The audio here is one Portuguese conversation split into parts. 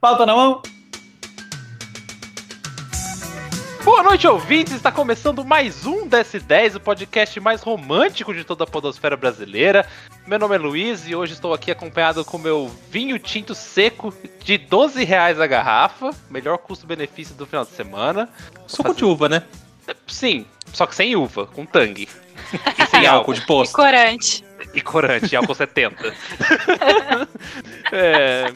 Pauta na mão. Boa noite, ouvintes! Está começando mais um DS10, o podcast mais romântico de toda a podosfera brasileira. Meu nome é Luiz e hoje estou aqui acompanhado com meu vinho tinto seco de 12 reais a garrafa, melhor custo-benefício do final de semana. Suco de uva, né? Sim, só que sem uva, com tangue. E sem Tem álcool de E posto. corante. E corante, álcool 70. É,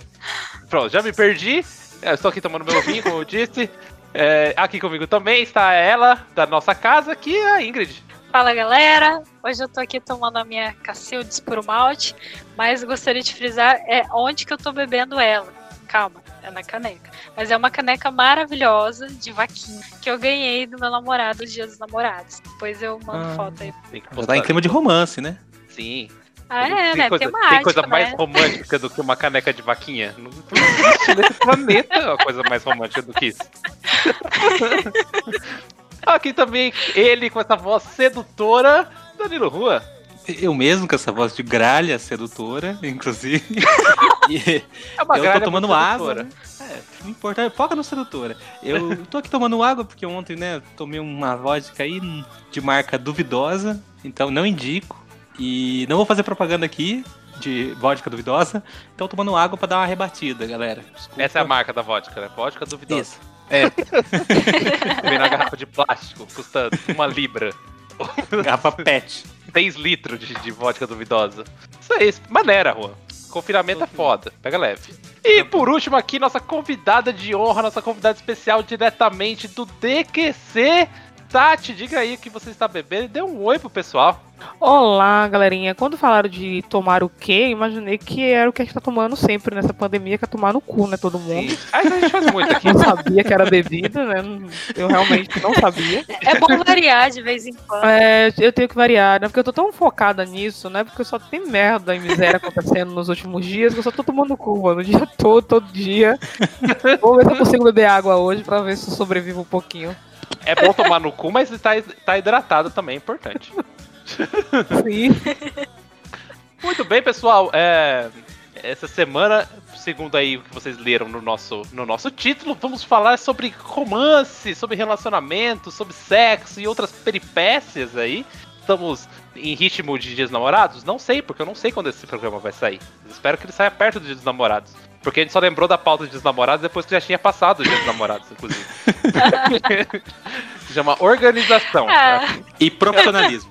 Pronto, já me perdi. Eu estou aqui tomando meu vinho, como eu disse. É, aqui comigo também está ela, da nossa casa, que é a Ingrid. Fala galera, hoje eu tô aqui tomando a minha Cacildes por malte, mas gostaria de frisar é onde que eu tô bebendo ela. Calma, é na caneca. Mas é uma caneca maravilhosa de vaquinha que eu ganhei do meu namorado os dias dos namorados. Depois eu mando Ah. foto aí. Tem que postar. tá em clima de romance, né? Sim. Ah, é, tem né? coisa, Temática, tem coisa mais né? romântica do que uma caneca de vaquinha? Não existe nesse planeta uma coisa mais romântica do que isso. Aqui também ele com essa voz sedutora, Danilo Rua. Eu mesmo, com essa voz de gralha sedutora, inclusive. É uma eu gralha tô tomando água. É, não importa, foca no sedutora. Eu tô aqui tomando água porque ontem, né, tomei uma vodka aí de marca duvidosa, então não indico. E não vou fazer propaganda aqui de vodka duvidosa, então tomando água pra dar uma rebatida, galera. Desculpa. Essa é a marca da vodka, né? Vodka duvidosa. Isso. É, Vem na garrafa de plástico, custa uma libra. garrafa pet. 10 litros de, de vodka duvidosa. Isso aí, maneira, Juan. Confinamento é foda, pega leve. E por último aqui, nossa convidada de honra, nossa convidada especial diretamente do DQC. Tati, diga aí o que você está bebendo e dê um oi pro pessoal. Olá, galerinha. Quando falaram de tomar o quê, imaginei que era o que a gente tá tomando sempre nessa pandemia, que é tomar no cu, né, todo mundo. Ah, isso a gente faz muito aqui. Não sabia que era bebida, né? Eu realmente não sabia. É bom variar de vez em quando. É, eu tenho que variar, né? Porque eu tô tão focada nisso, né? Porque só tem merda e miséria acontecendo nos últimos dias que eu só tô tomando cu, mano. O dia todo, todo dia. Vou ver se eu consigo beber água hoje pra ver se eu sobrevivo um pouquinho. É bom tomar no cu, mas tá, tá hidratado também, é importante. Sim. Muito bem, pessoal. É, essa semana, segundo aí o que vocês leram no nosso, no nosso título, vamos falar sobre romance, sobre relacionamento, sobre sexo e outras peripécias aí. Estamos em ritmo de Dias dos Namorados? Não sei, porque eu não sei quando esse programa vai sair. Espero que ele saia perto do Dia dos Namorados. Porque a gente só lembrou da pauta de Dias dos Namorados depois que já tinha passado o Dia dos Namorados, inclusive. Se chama organização. Ah, E profissionalismo.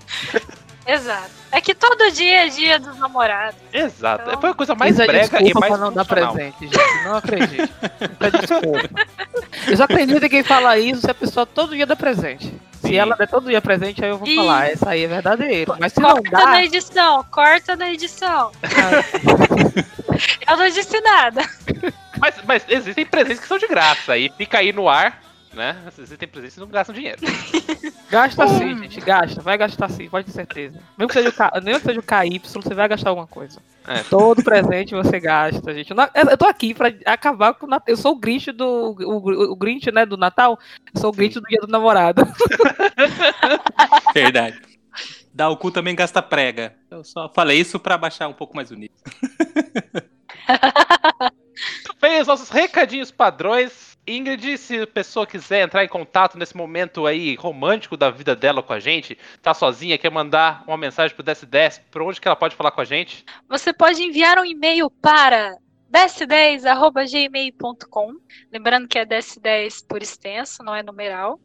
Exato. É que todo dia é dia dos namorados. Exato. Então- Foi a coisa mais é brega e mais pra não dar presente, gente. Não acredito. É desculpa. Eu só acredito em quem fala isso se a pessoa todo dia dá presente. Se ela der todo dia presente, aí eu vou Ih. falar, essa aí é verdadeiro. Mas se não Corta dá, na edição, corta na edição. Eu não disse nada. Mas, mas existem presentes que são de graça e fica aí no ar, né? Existem presentes que não gastam dinheiro. gasta sim, gente. Gasta. Vai gastar sim, pode ter certeza. Mesmo que seja o, K, mesmo que seja o KY, você vai gastar alguma coisa. É. Todo presente você gasta, gente. Eu, não- eu tô aqui pra acabar com o Natal. Eu sou o Grinch do. O, o Grinch, né, do Natal. Eu sou o Grinch do dia do namorado. Verdade. Dar o cu também gasta prega. Eu só falei isso pra baixar um pouco mais o nível. Bem, os nossos recadinhos padrões. Ingrid, se a pessoa quiser entrar em contato nesse momento aí romântico da vida dela com a gente, tá sozinha, quer mandar uma mensagem pro DS10, por onde que ela pode falar com a gente? Você pode enviar um e-mail para ds10.gmail.com. Lembrando que é ds10 por extenso, não é numeral.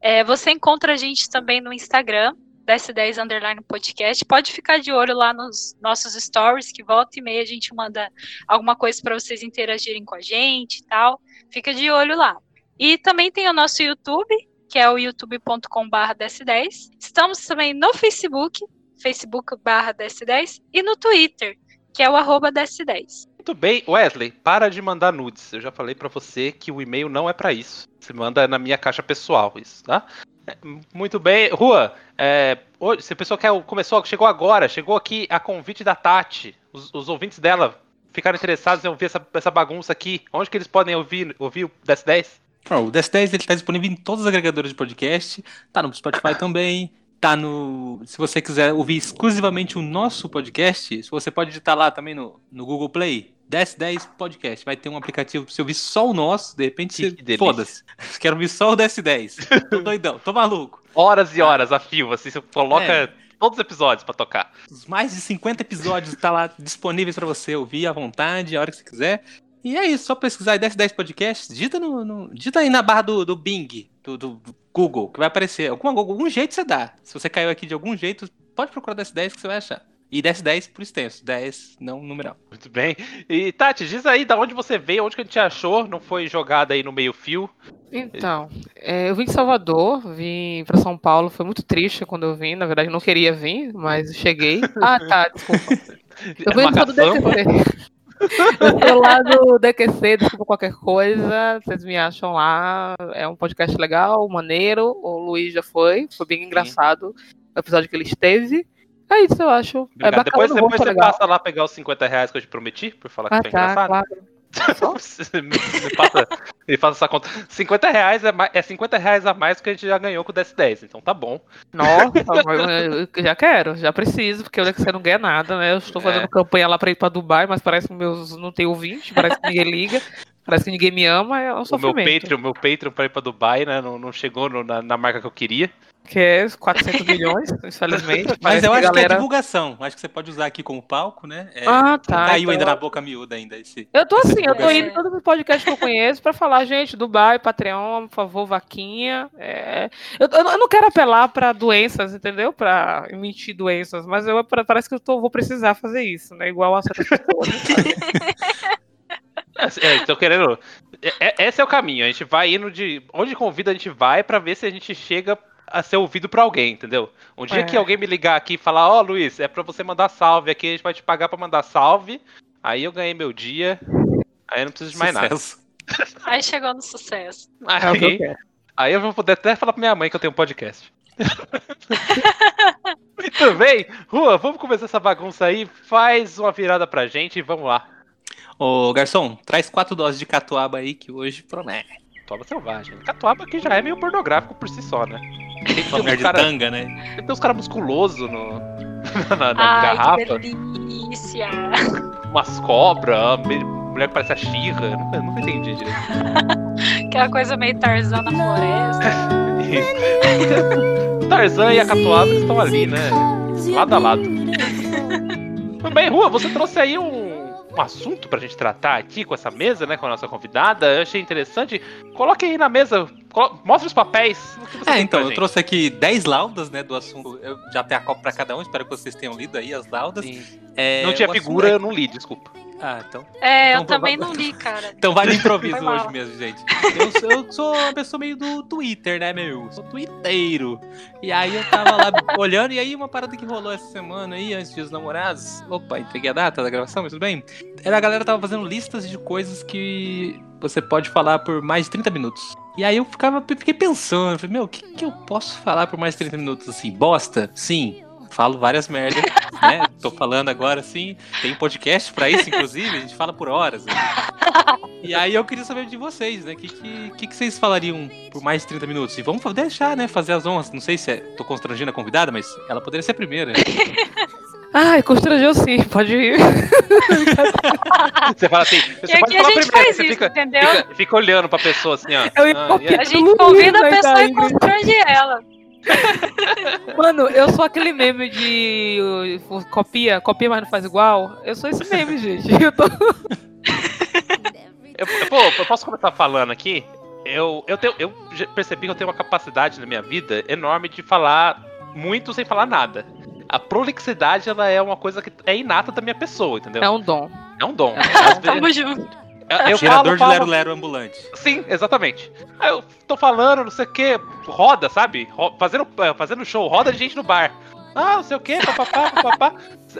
É, você encontra a gente também no Instagram, ds10 underline podcast. Pode ficar de olho lá nos nossos stories, que volta e meia a gente manda alguma coisa para vocês interagirem com a gente e tal. Fica de olho lá. E também tem o nosso YouTube, que é o youtube.com.br ds10. Estamos também no Facebook, facebook barra ds10, e no Twitter, que é o arroba ds10. Muito bem, Wesley, para de mandar nudes. Eu já falei pra você que o e-mail não é pra isso. Você manda na minha caixa pessoal, isso, tá? Muito bem, Rua. É, hoje, se a pessoa quer, começou, chegou agora, chegou aqui a convite da Tati. Os, os ouvintes dela ficaram interessados em ouvir essa, essa bagunça aqui. Onde que eles podem ouvir, ouvir o DS10? Ó, o DS10 ele tá disponível em todos os agregadores de podcast, tá no Spotify também, tá no. Se você quiser ouvir exclusivamente o nosso podcast, você pode digitar lá também no, no Google Play, DS10 Podcast. Vai ter um aplicativo pra você ouvir só o nosso, de repente Que você. Foda-se. Quero ouvir só o DS10. tô doidão, tô maluco. Horas e horas a fio, assim, você coloca É. todos os episódios pra tocar. Os mais de 50 episódios tá lá disponíveis pra você ouvir à vontade, a hora que você quiser. E é isso, só pesquisar aí DS10 Podcast, digita, no, no- digita aí na barra do, do Bing, do, do Google, que vai aparecer. Alguma, algum jeito você dá. Se você caiu aqui de algum jeito, pode procurar DS10 que você vai achar. E DS10 por extenso, 10 não numeral. Muito bem. E Tati, diz aí da onde você veio, onde que a gente achou, não foi jogada aí no meio fio. Então, é, eu vim de Salvador, vim pra São Paulo, foi muito triste quando eu vim, na verdade eu não queria vir, mas cheguei. Ah, tá, desculpa. Eu venho só do. DQC. Eu sou lá do DQC, desculpa qualquer coisa, vocês me acham lá, é um podcast legal, maneiro, o Luiz já foi, foi bem engraçado o episódio que ele esteve. É isso, eu acho. É bacana, depois depois é você legal. passa lá pegar os 50 reais que eu te prometi, por falar que Ah, foi tá, engraçado. claro. me, me passa, me passa essa conta. 50 reais é, mais, é 50 reais a mais que a gente já ganhou com o DS10, então tá bom. Nossa, eu eu já quero, já preciso, porque olha que você não ganha nada, né? Eu estou fazendo É. campanha lá pra ir pra Dubai, mas parece que meus não tem ouvinte, parece que ninguém liga, parece que ninguém me ama, é um O meu. Patreon, meu Patreon pra ir pra Dubai, né? Não, não chegou no- na, na marca que eu queria. Que é 400 milhões, infelizmente. Mas eu que acho que é galera... divulgação. Acho que você pode usar aqui como palco, né? É, Ah, tá. não caiu então ainda na boca miúda ainda esse. Eu tô assim, eu tô indo em todos os podcasts que eu conheço pra falar, gente, Dubai, Patreon, por favor, vaquinha. é. Eu, eu não- quero apelar pra doenças, entendeu? Pra mentir doenças, mas eu, pra- parece que eu tô- vou precisar fazer isso, né? Igual a certas pessoas. É, tô querendo. é- é- esse é o caminho. A gente vai indo de. Onde convida, a gente vai pra ver se a gente chega a ser ouvido pra alguém, entendeu? Um dia É. que alguém me ligar aqui e falar: Ó, Luiz, é pra você mandar salve aqui, a gente vai te pagar pra mandar salve. Aí eu ganhei meu dia. Aí eu não preciso de mais nada. Sucesso. Aí chegou no sucesso. É que Aí, quero. aí eu vou poder até falar pra minha mãe que eu tenho um podcast. Muito bem, Rua, vamos começar essa bagunça aí. Faz uma virada pra gente e vamos lá. Ô, garçom, traz quatro doses de catuaba aí que hoje promete. Toma selvagem. Catuaba aqui já é meio pornográfico por si só, né? Tem, mulher uns de cara, tanga, né? tem uns caras musculosos no, na, na Ai, garrafa. que delícia. Umas cobras, mulher que parece a Xirra. Eu Nunca, entendi direito. Aquela coisa meio Tarzan na floresta. O Tarzan e a Catuaba estão ali, né? Lado a lado. Bem, Rua, você trouxe aí um, um assunto pra gente tratar aqui com essa mesa, né? Com a nossa convidada. Eu achei interessante. Coloque aí na mesa, mostre os papéis. É, tem então, eu trouxe aqui 10 laudas, né, do assunto. Eu já tenho a copa pra cada um, espero que vocês tenham lido aí as laudas. É, Não tinha figura, é- eu não li, desculpa. Ah, então. É, Então, eu também não li, cara. Então vai no improviso hoje mesmo, gente. Eu, sou- eu sou uma pessoa meio do Twitter, né, meu? Sou twitteiro. E aí eu tava lá olhando, e aí uma parada que rolou essa semana aí, antes dos namorados. Opa, entreguei a data da gravação, mas tudo bem. Era a galera tava fazendo listas de coisas que você pode falar por mais de 30 minutos. E aí eu ficava, fiquei pensando, falei, meu, o que, que eu posso falar por mais de 30 minutos assim? Bosta? Sim. Falo várias merdas, né? Tô falando agora assim. Tem podcast pra isso, inclusive, a gente fala por horas. né? E aí eu queria saber de vocês, né? O que, que, que, que vocês falariam por mais de 30 minutos? E vamos deixar, né? Fazer as honras. Não sei se é, tô constrangendo a convidada, mas ela poderia ser a primeira. Ai, constrangeu sim, pode ir. Você fala assim, você E pode aqui a falar gente primeiro, faz você isso, fica, entendeu? fica, fica olhando pra pessoa assim, ó. Eu Ah? A gente convida a pessoa e constrange ela. Mano, eu sou aquele meme de copia, copia, mas não faz igual. Eu sou esse meme, gente. Eu tô... Eu, eu- pô, eu posso começar falando aqui? Eu, eu, tenho, eu percebi que eu tenho uma capacidade na minha vida enorme de falar muito sem falar nada. A prolixidade, ela é uma coisa que é inata da minha pessoa, entendeu? É um dom. É um dom. Vezes, Tamo junto. Eu, Gerador falo, de falo- lero-lero ambulante. Sim, exatamente. Aí eu tô falando, não sei o que, roda, sabe? Ro- fazendo, eh, fazendo show, roda de gente no bar. Ah, não sei o que, papapá, papapá.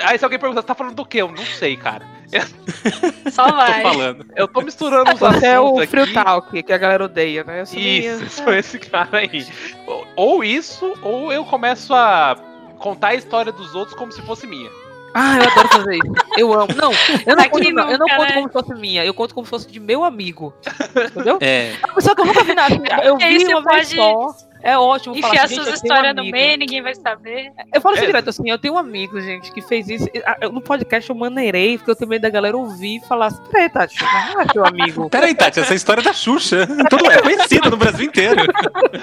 Aí se alguém pergunta, você tá falando do quê? Eu não sei, cara. Só Tô vai. falando. Eu tô misturando os Você é o assuntos Free aqui. Talk, que a galera odeia, né? Eu sou Isso, meio- sou esse cara aí. Ou isso, ou eu começo a contar a história dos outros como se fosse minha. Ah, eu adoro fazer isso. Eu amo. Não, eu não, conto, não, eu não nunca, conto né? como se fosse minha, eu conto como se fosse de meu amigo. Entendeu? É. Só que eu nunca vi nada. Eu vi uma vez pode- só. É ótimo falar Enfiar assim, suas tenho um histórias no meio, ninguém vai saber. Eu falo assim É. direto assim, eu tenho um amigo, gente, que fez isso. Eu- No podcast eu maneirei, porque eu tenho medo da galera ouvir e falar assim, peraí, Tati, não é teu amigo. Peraí, Tati, essa história é da Xuxa. Todo é conhecida no Brasil inteiro.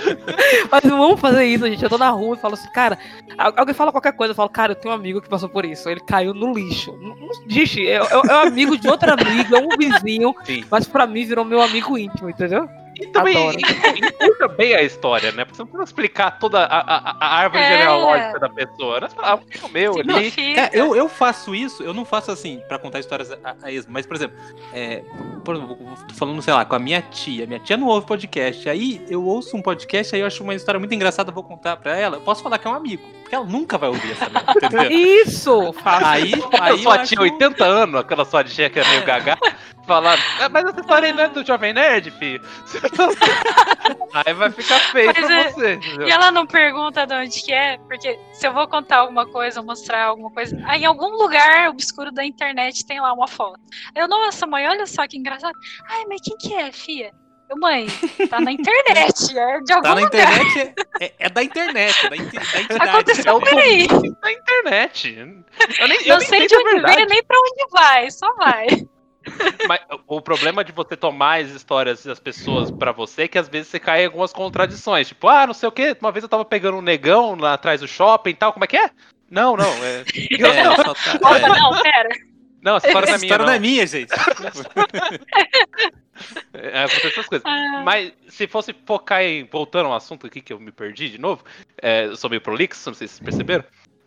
Mas não vamos fazer isso, gente. Eu tô na rua e falo assim, cara, al- alguém fala qualquer coisa, eu falo, cara, eu tenho um amigo que passou por isso. Ele caiu no lixo. Não-. É, é, é um amigo de outro amigo, é um vizinho, Sim. mas pra mim virou meu amigo íntimo, entendeu? E também encurta bem a história, né? Porque você não precisa explicar toda a, a- a árvore É. genealógica da pessoa. Né? Você fala, ah, o meu ali. Significa. É, eu, eu faço isso, eu não faço assim, pra contar histórias a, a esmo, mas, por exemplo, é, por exemplo, falando, sei lá, com a minha tia. Minha tia não ouve podcast. Aí eu ouço um podcast, aí eu acho uma história muito engraçada, eu vou contar pra ela. Eu posso falar que é um amigo, porque ela nunca vai ouvir essa merda, entendeu? Isso! Faço. Aí, Aí aí eu sua acho... tia, 80 anos, aquela sua tia que é meio gaga, falando, "Ah, mas essa história não é do Jovem Nerd, filho. Aí vai ficar feio Mas pra é- você, entendeu? E ela não pergunta de onde que é, porque se eu vou contar alguma coisa, mostrar alguma coisa, aí em algum lugar obscuro da internet tem lá uma foto. Eu, nossa, mãe, olha só que engraçado. Ai, mas quem que é, fia? Eu, mãe, tá na internet, é de algum Tá na lugar. internet, é, é- da internet, é da, enti- da entidade. Aconteceu É por aí. da internet. Eu nem, eu Não nem sei sei de é onde vem, nem pra onde vai, só vai. Mas o problema de você tomar as histórias das pessoas pra você é que às vezes você cai em algumas contradições. Tipo, ah, não sei o quê. Uma vez eu tava pegando um negão lá atrás do shopping e tal. Como é que é? Não, não. É... É, só tá- é. não, pera. Não, essa história não é Essa minha. história não não. é minha, gente. É, acontece essas coisas. Ah, Mas se fosse focar em. Voltando ao assunto aqui que eu me perdi de novo, é, eu sou meio prolixo, não sei se vocês perceberam.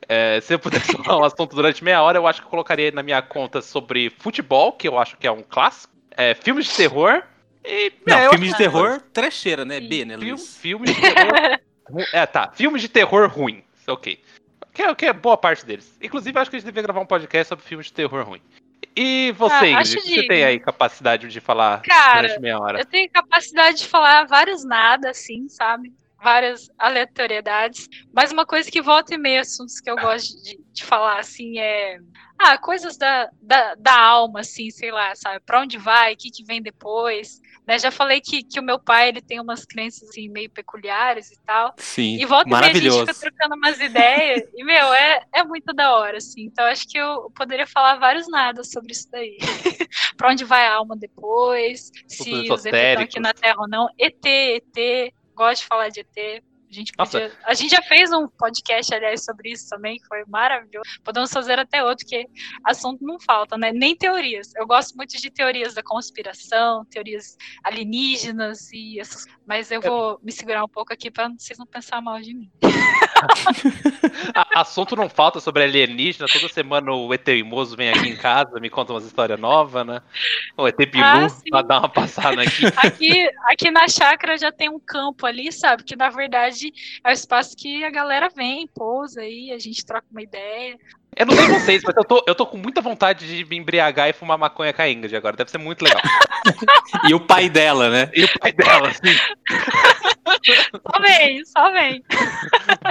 É, se eu pudesse falar um assunto durante meia hora, eu acho que eu colocaria na minha conta sobre futebol, que eu acho que é um clássico, é, filmes de terror e. Não, é, eu filme de terror, trecheira, né? B, né, Filme, Luiz? filmes de terror. é, tá. Filmes de terror ruim. Ok. Que é, que é boa parte deles. Inclusive, acho que a gente devia gravar um podcast sobre filmes de terror ruim. E você, Ah, Ingrid, você tem aí capacidade de falar Cara, durante meia hora? Eu tenho capacidade de falar vários nada, assim, sabe? Várias aleatoriedades. Mas uma coisa que volta e meia, assuntos que eu gosto de, de falar, assim, é. Ah, coisas da, da, da alma, assim, sei lá, sabe? Pra onde vai, o que, que vem depois. Né? Já falei que, que o meu pai ele tem umas crenças assim, meio peculiares e tal. Sim, E volta e meia a gente fica trocando umas ideias. e, meu, é, é muito da hora, assim. Então, acho que eu poderia falar vários nada sobre isso daí. pra onde vai a alma depois, se os ET estão aqui na Terra ou não. ET, ET, gosto de falar de ET. A gente, podia... a gente já fez um podcast, aliás, sobre isso também, que foi maravilhoso. Podemos fazer até outro, porque assunto não falta, né? Nem teorias. Eu gosto muito de teorias da conspiração, teorias alienígenas e essas. Mas eu vou me segurar um pouco aqui para vocês não pensar mal de mim. Assunto não falta sobre alienígena. Toda semana o ET Imoso vem aqui em casa, me conta umas histórias novas, né? O ET Bilu, Ah, pra dar uma passada aqui. Aqui, aqui na chácara já tem um campo ali, sabe? Que na verdade é o espaço que a galera vem, pousa aí, a gente troca uma ideia. Eu não sei vocês, mas eu tô, eu tô com muita vontade de me embriagar e fumar maconha com a Ingrid agora. Deve ser muito legal. E o pai dela, né? E o pai dela, assim. Só vem, só vem.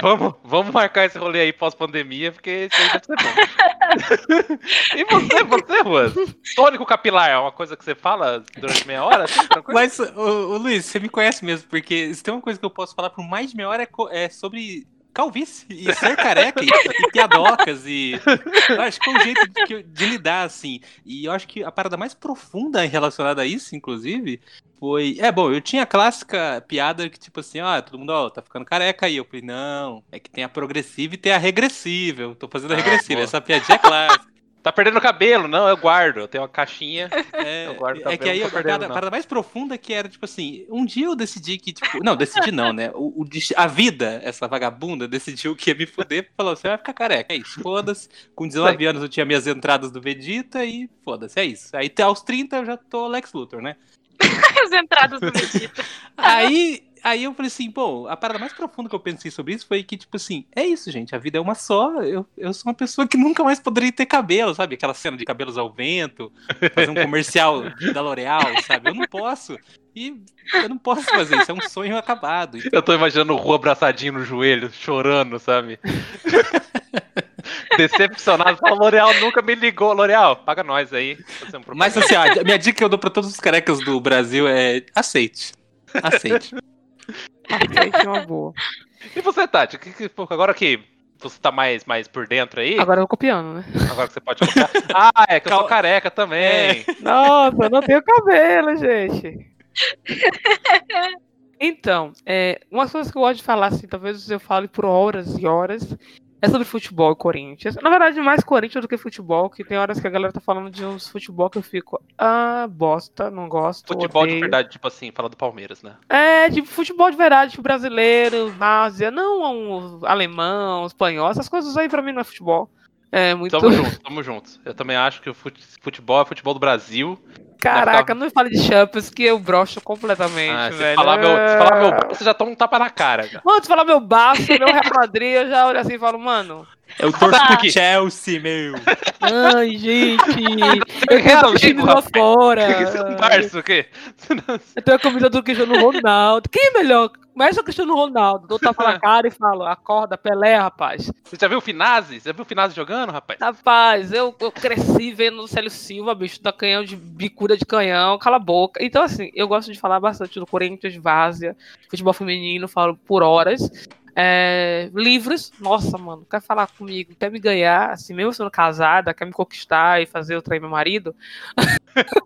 Vamos, vamos marcar esse rolê aí pós-pandemia, porque isso aí deve ser bom. e você, você, Juan? Tônico capilar é uma coisa que você fala durante meia hora? Assim? Mas, ô, ô, Luiz, você me conhece mesmo, porque se tem uma coisa que eu posso falar por mais de meia hora é, é sobre calvície. E ser careca e, e piadocas e eu acho que é um jeito de, de lidar assim. E eu acho que a parada mais profunda relacionada a isso inclusive foi é bom eu tinha a clássica piada que tipo assim ó todo mundo ó tá ficando careca aí eu falei não é que tem a progressiva e tem a regressiva eu tô fazendo a Ah, regressiva boa. essa piadinha é clássica Tá perdendo cabelo? Não, eu guardo. Eu tenho uma caixinha. É, Eu guardo é cabelo, que aí a parada, parada mais profunda que era, tipo assim, um dia eu decidi que, tipo, não, decidi não, né? O, o a vida, essa vagabunda, decidiu que ia me fuder, falou, você vai ficar careca, é isso, foda-se. Com 19 anos eu tinha minhas entradas do Vegeta e foda-se, é isso. Aí até aos 30 eu já tô Lex Luthor, né? As entradas do Vegeta. Aí, aí eu falei assim, pô, a parada mais profunda que eu pensei sobre isso foi que, tipo assim, é isso, gente, a vida é uma só. Eu, eu sou uma pessoa que nunca mais poderia ter cabelo, sabe? Aquela cena de cabelos ao vento, fazer um comercial da L'Oreal, sabe? Eu não posso. E eu não posso fazer isso, é um sonho acabado. Então, Eu tô imaginando o Rua abraçadinho no joelho, chorando, sabe? Decepcionado. Fala, L'Oreal nunca me ligou. L'Oreal, paga nós aí. Mas assim, ó, a minha dica que eu dou pra todos os carecas do Brasil é aceite. Aceite. Aceite uma boa. E você, Tati? Que, que, agora que você tá mais, mais por dentro aí, agora, Agora eu vou copiando, né? que você pode copiar. Ah, é que eu sou Cal- careca também. Nossa, eu não tenho cabelo, gente. Então, é, umas coisas que eu gosto de falar, assim, talvez eu fale por horas e horas, é sobre futebol e Corinthians. Na verdade, mais Corinthians do que futebol, que tem horas que a galera tá falando de uns futebol que eu fico, ah, bosta, não gosto. Futebol de odeio. verdade, tipo assim, fala do Palmeiras, né? É, tipo, futebol de verdade, tipo, brasileiro, várzea, não um alemão, espanhol, essas coisas aí pra mim não é futebol. É muito. Tamo juntos, tamo juntos. Eu também acho que o fute- futebol é futebol do Brasil. Caraca, não me fale de Champions que eu broxo completamente, Ah, se velho. falar meu, se falar meu É. você já toma um tapa na cara. Já. Mano, se falar meu Barça, meu Real Madrid, eu já olho assim e falo, mano. Eu torço Tá. pro Chelsea, meu. Ai, gente. Eu Real tenho time lá fora. Você é um Barça, o quê? Eu tenho a camisa do Cristiano Ronaldo. Quem é melhor? Começa o Cristiano Ronaldo. Dou tapa na cara e falo, acorda, Pelé, rapaz. Você já viu o Finazzi? Você já viu o Finazzi jogando, rapaz? Rapaz, eu, eu cresci vendo o Célio Silva, bicho, da canhão de bicuda de canhão, cala a boca. Então, assim, eu gosto de falar bastante do Corinthians, Várzea, futebol feminino, falo por horas. É, livros, nossa, mano, quer falar comigo, quer me ganhar, assim, mesmo sendo casada, quer me conquistar e fazer eu trair meu marido?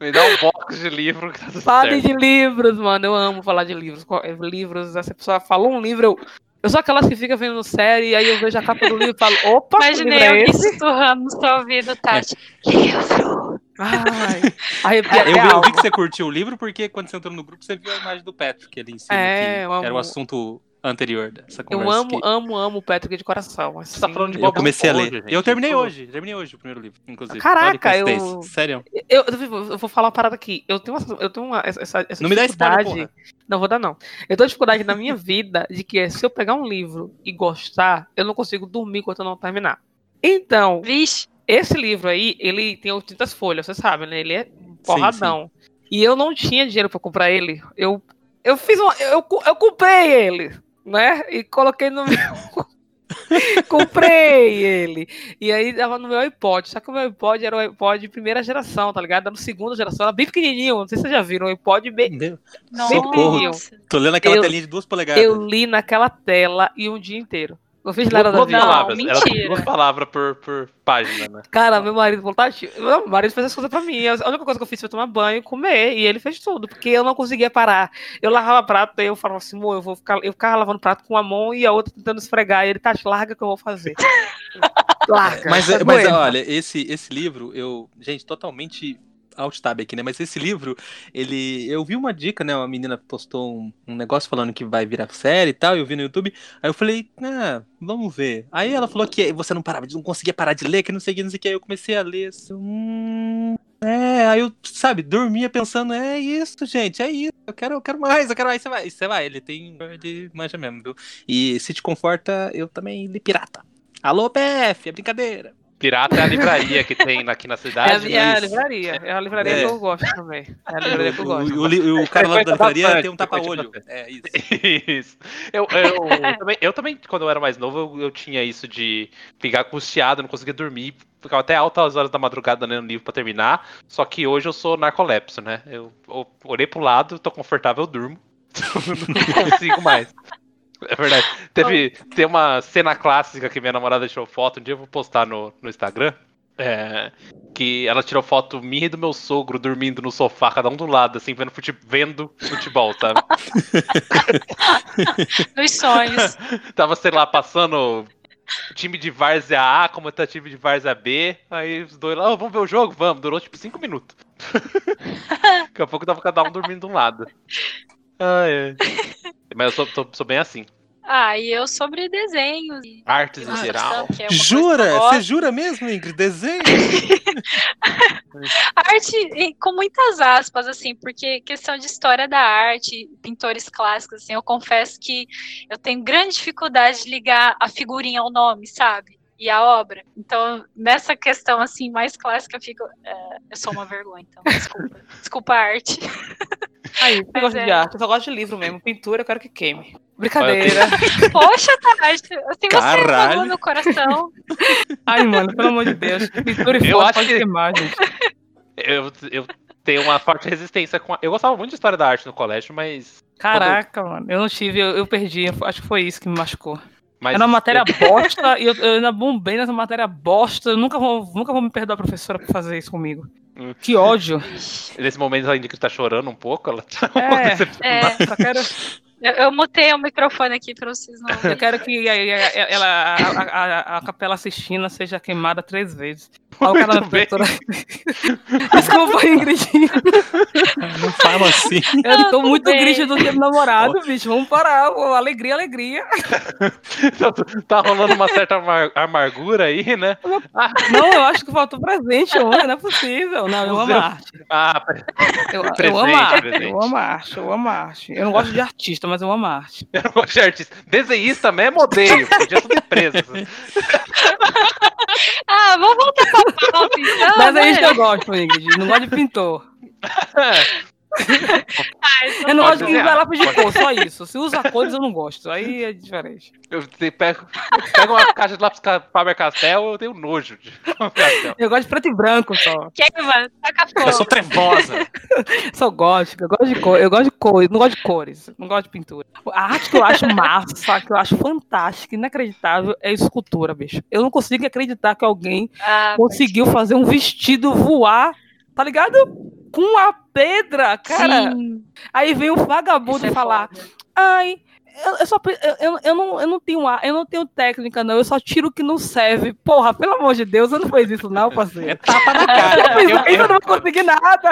Me dá um box de livro que tá certo. de livros, mano, eu amo falar de livros. Eh, Livros, essa pessoa falou um livro, eu, eu sou aquelas que fica vendo série, e aí eu vejo a capa do livro e falo, opa, que livro Imaginei é alguém esse? sussurrando no seu ouvido, Tati. Livro. Ai, arrepia Eu eu vi que você curtiu o livro porque quando você entrou no grupo você viu a imagem do Patrick ali em cima, É, que, eu que era amo. o assunto anterior dessa Eu conversa. amo, que amo, amo o Patrick de coração. Assim. Você tá falando de eu Bob comecei a ler. Gente. eu terminei hoje, terminei hoje o primeiro livro, inclusive. Caraca, Olha que eu-. Sério. Eu, eu, eu vou falar uma parada aqui. Eu tenho, uma, eu tenho uma, essa, essa Não me dá spoiler, dificuldade. Não vou dar, não. Eu tenho dificuldade na minha vida de que se eu pegar um livro e gostar, eu não consigo dormir enquanto eu não terminar. Então, Vixe. Esse livro aí, ele tem 800 folhas, você sabe, né? Ele é um porradão. E eu não tinha dinheiro pra comprar ele. Eu, eu fiz uma. Eu, eu, comprei ele, né? E coloquei no meu. comprei ele. E aí tava no meu iPod. Só que o meu iPod era o iPod de primeira geração, tá ligado? Era no segunda geração, era bem pequenininho. Não sei se vocês já viram. O iPod bem. Socorro. Nossa. tô lendo aquela Eu- telinha de duas polegadas. Eu li naquela tela e um dia inteiro. Não fiz Duas, nada da duas vida. Não, palavras. Era mentira. duas palavras por, por página, né? Cara, meu marido falou, Tati, meu marido fez as coisas pra mim. A única coisa que eu fiz foi tomar banho e comer. E ele fez tudo, porque eu não conseguia parar. Eu lavava prato, daí eu falava assim, amor, eu vou ficar. Eu ficava lavando prato com a mão e a outra tentando esfregar. E ele, Tati, larga que eu vou fazer. larga. Mas, tá mas olha, esse, esse livro, eu. Gente, totalmente alt tab aqui, né? Mas esse livro, ele. Eu vi uma dica, né? Uma menina postou um, um negócio falando que vai virar série e tal. Eu vi no YouTube. Aí eu falei, ah, vamos ver. Aí ela falou que você não parava, não conseguia parar de ler, que não sei o que, não sei o que. Aí eu comecei a ler assim. Hum, é, aí eu, sabe, dormia pensando, é isso, gente, é isso. Eu quero, eu quero mais, eu quero mais. Você vai, você vai. Ele tem. Ele manja mesmo, viu? E se te conforta, eu também li pirata. Alô, PF, é brincadeira. Pirata é a livraria que tem aqui na É, a, cidade. é a livraria. É a livraria É. que eu gosto também. É a livraria que eu O, gosto. o, o- o cara lá da livraria bastante, tem um tapa-olho. É isso. Isso. Eu, eu, também, eu também, quando eu era mais novo, eu, eu tinha isso de ficar angustiado, não conseguia dormir. Ficava até altas horas da madrugada lendo livro pra terminar. Só que hoje eu sou narcolepso, né? Eu, eu olhei pro lado, tô confortável, eu durmo. não consigo mais. É verdade. Teve tem uma cena clássica que minha namorada tirou foto, um dia eu vou postar no, no Instagram. é, que ela tirou foto minha e do meu sogro dormindo no sofá, cada um do lado, assim, vendo, fute, vendo futebol, sabe? Nos sonhos. Tava, sei lá, passando time de Várzea A como tá time de Várzea B. Aí os dois lá, "Ô, vamos ver o jogo? Vamos. Durou tipo cinco minutos. Daqui a pouco tava cada um dormindo de um lado. Ai, ai. Mas eu sou, tô- sou bem assim. Ah, e eu sobre desenhos. e Artes em geral. que é Jura? Você jura mesmo, Ingrid? Desenho? Arte e- com muitas aspas, assim, porque questão de história da arte, pintores clássicos, assim, eu confesso que eu tenho grande dificuldade de ligar a figurinha ao nome, sabe? E a obra. Então, nessa questão, assim, mais clássica, eu fico. é, eu sou uma vergonha, então, desculpa. Desculpa a arte. Aí, eu gosto é. de arte, eu só gosto de livro mesmo. Pintura, eu quero que queime. Brincadeira. Poxa, Tati, assim, você Caralho. falou no coração. Ai, mano, pelo amor de Deus. Pintura e Eu foto acho que- queimar, gente. Eu, eu tem uma forte resistência com. A... Eu gostava muito de história da arte no colégio, mas. Caraca, quando... mano, eu não tive, eu, eu, perdi. Acho que foi isso que me machucou. mas... Era uma matéria bosta e eu, eu ainda bombei nessa matéria bosta. Eu nunca vou, nunca vou me perdoar a professora por fazer isso comigo. Que ódio. Nesse momento a Ingrid tá chorando um pouco, ela tá é, é, só quero. Eu, eu mutei o microfone aqui pra vocês não. Eu quero que a, a, ela, a, a, a, Capela Sistina seja queimada três vezes. Olha o cara. Desculpa, Ingrid. Não fala assim. Eu tô muito triste do tempo namorado, bicho. Vamos parar. Alegria, alegria. tá rolando uma certa amar amargura aí, né? Não, eu acho que faltou presente ontem, não é possível. Não, eu amo arte. Ah, eu, eu amo arte. Eu amo arte, eu amo arte. Eu não gosto de artista, mas eu amo arte. Eu não gosto de artista. Desenhista mesmo odeio. Podia tudo preso. ah, vamos voltar pra pauta então. Desenhista né? eu gosto, Ingrid. Não gosto de pintor. Ah, eu não gosto de envelope de cor, só isso. Se usa cores, eu não gosto. Aí é diferente. Eu pego, pego uma caixa de lápis Faber Castell, eu tenho nojo de Eu gosto de preto e branco só. Queima, taca fogo. Eu sou trevosa. sou gótica, eu gosto de cor, eu gosto de cores, não gosto de cores, não gosto de pintura. A arte que eu acho massa, que eu acho fantástica, inacreditável, é escultura, bicho. Eu não consigo acreditar que alguém ah, conseguiu mas... fazer um vestido voar, tá ligado? Com a pedra, cara. Sim. Aí vem o vagabundo é falar: foda. ai. Eu, eu, só, eu, eu, não, eu não tenho ar, eu não tenho técnica, não. Eu só tiro o que não serve. Porra, pelo amor de Deus, eu não fiz isso, não, parceiro. É tapa na cara. Eu, eu, eu não vou conseguir nada.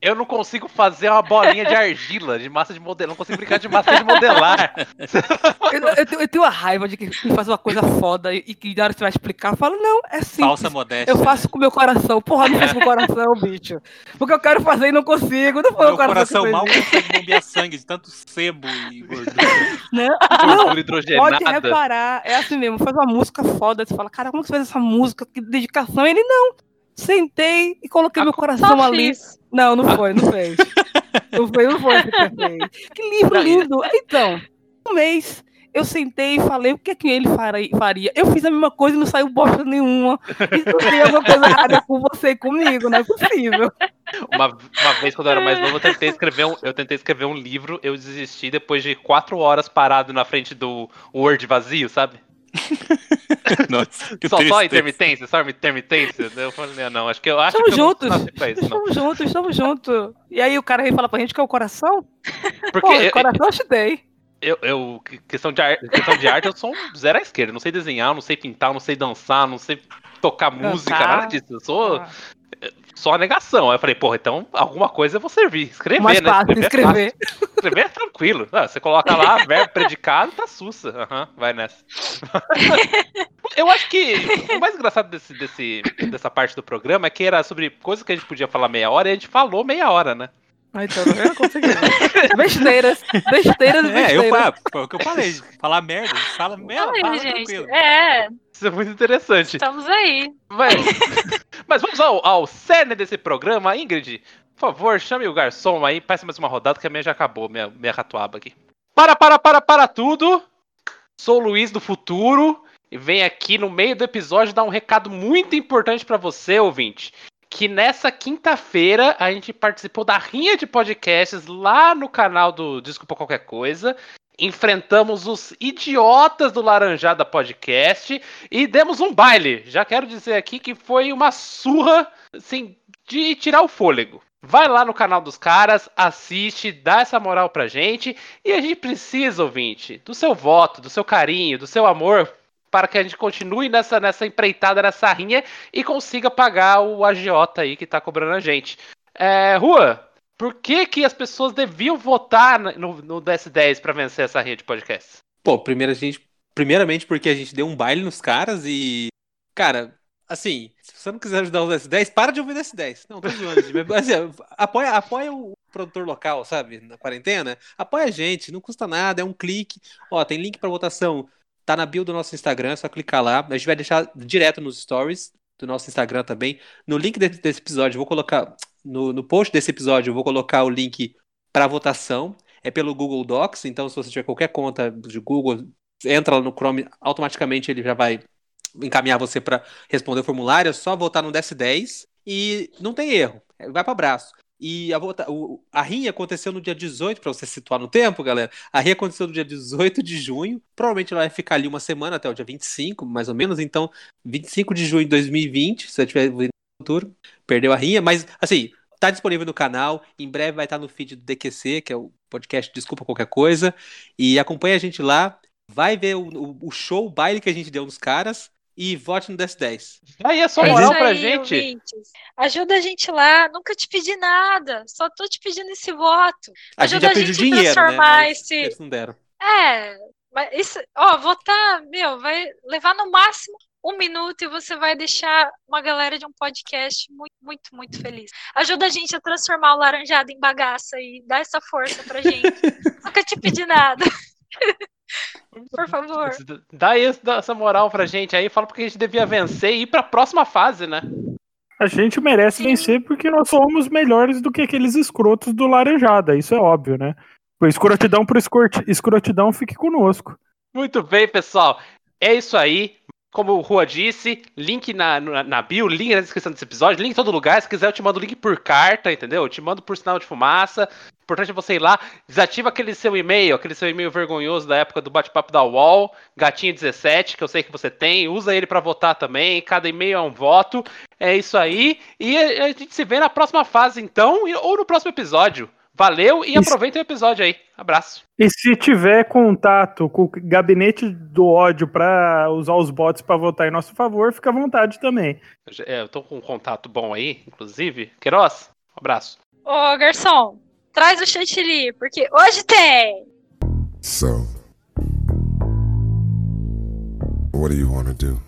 Eu não consigo fazer uma bolinha de argila, de massa de modelar. Não consigo brincar de massa de modelar. eu, eu, tenho, eu, tenho uma raiva de que faz uma coisa foda e que na hora que você vai explicar, fala, não, é simples. Falsa modéstia. Eu faço com meu coração. Porra, não faço com o coração, bicho. Porque eu quero fazer e não consigo. Não foi meu o coração. coração mal consegue bombear sangue de tanto sebo e gordura. Não, não pode reparar. É assim mesmo, faz uma música foda. Você fala, cara, como você fez essa música? Que dedicação. Ele não. Sentei e coloquei meu coração ali. Não, não foi, não fez. não foi, não foi que Que livro lindo! Então, um mês eu sentei e falei o que é que ele faria. Eu fiz a mesma coisa e não saiu bosta nenhuma. Isso tem alguma coisa errada com você e comigo, não é possível. Uma, uma vez, quando eu era mais novo, eu tentei, escrever um, eu tentei escrever um livro, eu desisti depois de quatro horas parado na frente do Word vazio, sabe? Nossa, só, só intermitência, só intermitência. Eu falei, não, acho que eu acho estamos que juntos. Eu isso, estamos juntos, estamos juntos. E aí o cara vem falar pra gente que é o coração? Porque Pô, eu, coração eu te dei. Eu, eu, questão, de arte, questão de arte, eu sou um zero à esquerda. Não sei desenhar, não sei pintar, não sei dançar, não sei tocar Cantar. música, nada disso. Eu sou. Ah só a negação. Aí eu falei, porra, então alguma coisa eu vou servir. Escrever, Mais né? Fácil, escrever. É fácil. escrever é tranquilo. Ah, você coloca lá, verbo predicado, tá sussa. Uhum, vai nessa. eu acho que o mais engraçado desse, desse, dessa parte do programa é que era sobre coisas que a gente podia falar meia hora e a gente falou meia hora, né? Ah, então eu consegui. besteiras, besteiras, besteiras. É, eu, foi o que eu falei. Falar merda, fala merda, fala gente. tranquilo. É. Isso é muito interessante. Estamos aí. Mas, mas vamos ao, ao cerne desse programa. Ingrid, por favor, chame o garçom aí, peça mais uma rodada que a minha já acabou, minha, minha ratuaba aqui. Para, para, para, para tudo! Sou o Luiz do futuro e venho aqui no meio do episódio dar um recado muito importante para você, ouvinte que nessa quinta-feira a gente participou da rinha de podcasts lá no canal do Desculpa Qualquer Coisa. Enfrentamos os idiotas do Laranjada Podcast e demos um baile. Já quero dizer aqui que foi uma surra, assim, de tirar o fôlego. Vai lá no canal dos caras, assiste, dá essa moral pra gente. E a gente precisa, ouvinte, do seu voto, do seu carinho, do seu amor para que a gente continue nessa, nessa empreitada, nessa rinha e consiga pagar o agiota aí que tá cobrando a gente. É, Rua, por que, que as pessoas deviam votar no, no DS10 para vencer essa rinha de podcast? Pô, primeiro a gente, primeiramente porque a gente deu um baile nos caras e, cara, assim, se você não quiser ajudar o DS10, para de ouvir o DS10. Não, tô zoando. assim, apoia, apoia o produtor local, sabe, na quarentena. Apoia a gente, não custa nada, é um clique. Ó, tem link para votação Tá na bio do nosso Instagram, é só clicar lá. A gente vai deixar direto nos stories do nosso Instagram também. No link desse, desse episódio, vou colocar. No, no post desse episódio, eu vou colocar o link para votação. É pelo Google Docs, então se você tiver qualquer conta de Google, entra lá no Chrome, automaticamente ele já vai encaminhar você para responder o formulário. É só votar no DS10 e não tem erro. Vai para abraço. E a, o, a rinha aconteceu no dia 18, para você situar no tempo, galera. A rinha aconteceu no dia 18 de junho. Provavelmente ela vai ficar ali uma semana até o dia 25, mais ou menos. Então, 25 de junho de 2020, se você estiver no futuro, perdeu a rinha. Mas, assim, tá disponível no canal. Em breve vai estar no feed do DQC, que é o podcast Desculpa Qualquer Coisa. E acompanha a gente lá. Vai ver o, o show, o baile que a gente deu nos caras e vote no DS10. Aí é só É moral isso pra aí, gente. ouvintes. Ajuda a gente lá. Nunca te pedi nada. Só tô te pedindo esse voto. A gente Ajuda já a pediu gente a dinheiro, né? transformar Mas esse- eles não deram. É, mas isso, ó, votar, meu, vai levar no máximo um minuto e você vai deixar uma galera de um podcast muito, muito, muito feliz. Ajuda a gente a transformar o laranjado em bagaça e dá essa força pra gente. Nunca te pedi nada. Por favor. Dá esse- dá essa moral pra gente aí, fala porque a gente devia vencer e ir pra próxima fase, né? A gente merece vencer porque nós somos melhores do que aqueles escrotos do Laranjada, isso é óbvio, né? Por escrotidão por escroti- escrotidão, fique conosco. Muito bem, pessoal. É isso aí. Como o Rua disse, link na, na, bio, link na descrição desse episódio, link em todo lugar. Se quiser, eu te mando link por carta, entendeu? Eu te mando por sinal de fumaça. O importante é você ir lá, desativa aquele seu e-mail, aquele seu e-mail vergonhoso da época do bate-papo da UOL, gatinho17, que eu sei que você tem. Usa ele pra votar também. Cada e-mail é um voto. É isso aí. E a, gente se vê na próxima fase, então, ou no próximo episódio. Valeu e Isso. aproveitem o episódio aí. Abraço. E se tiver contato com o gabinete do ódio pra usar os bots pra votar em nosso favor, fica à vontade também. É, eu tô com um contato bom aí, inclusive. Queiroz, um abraço. Ô, garçom, traz o chantilly, porque hoje tem! So, what do you want to do?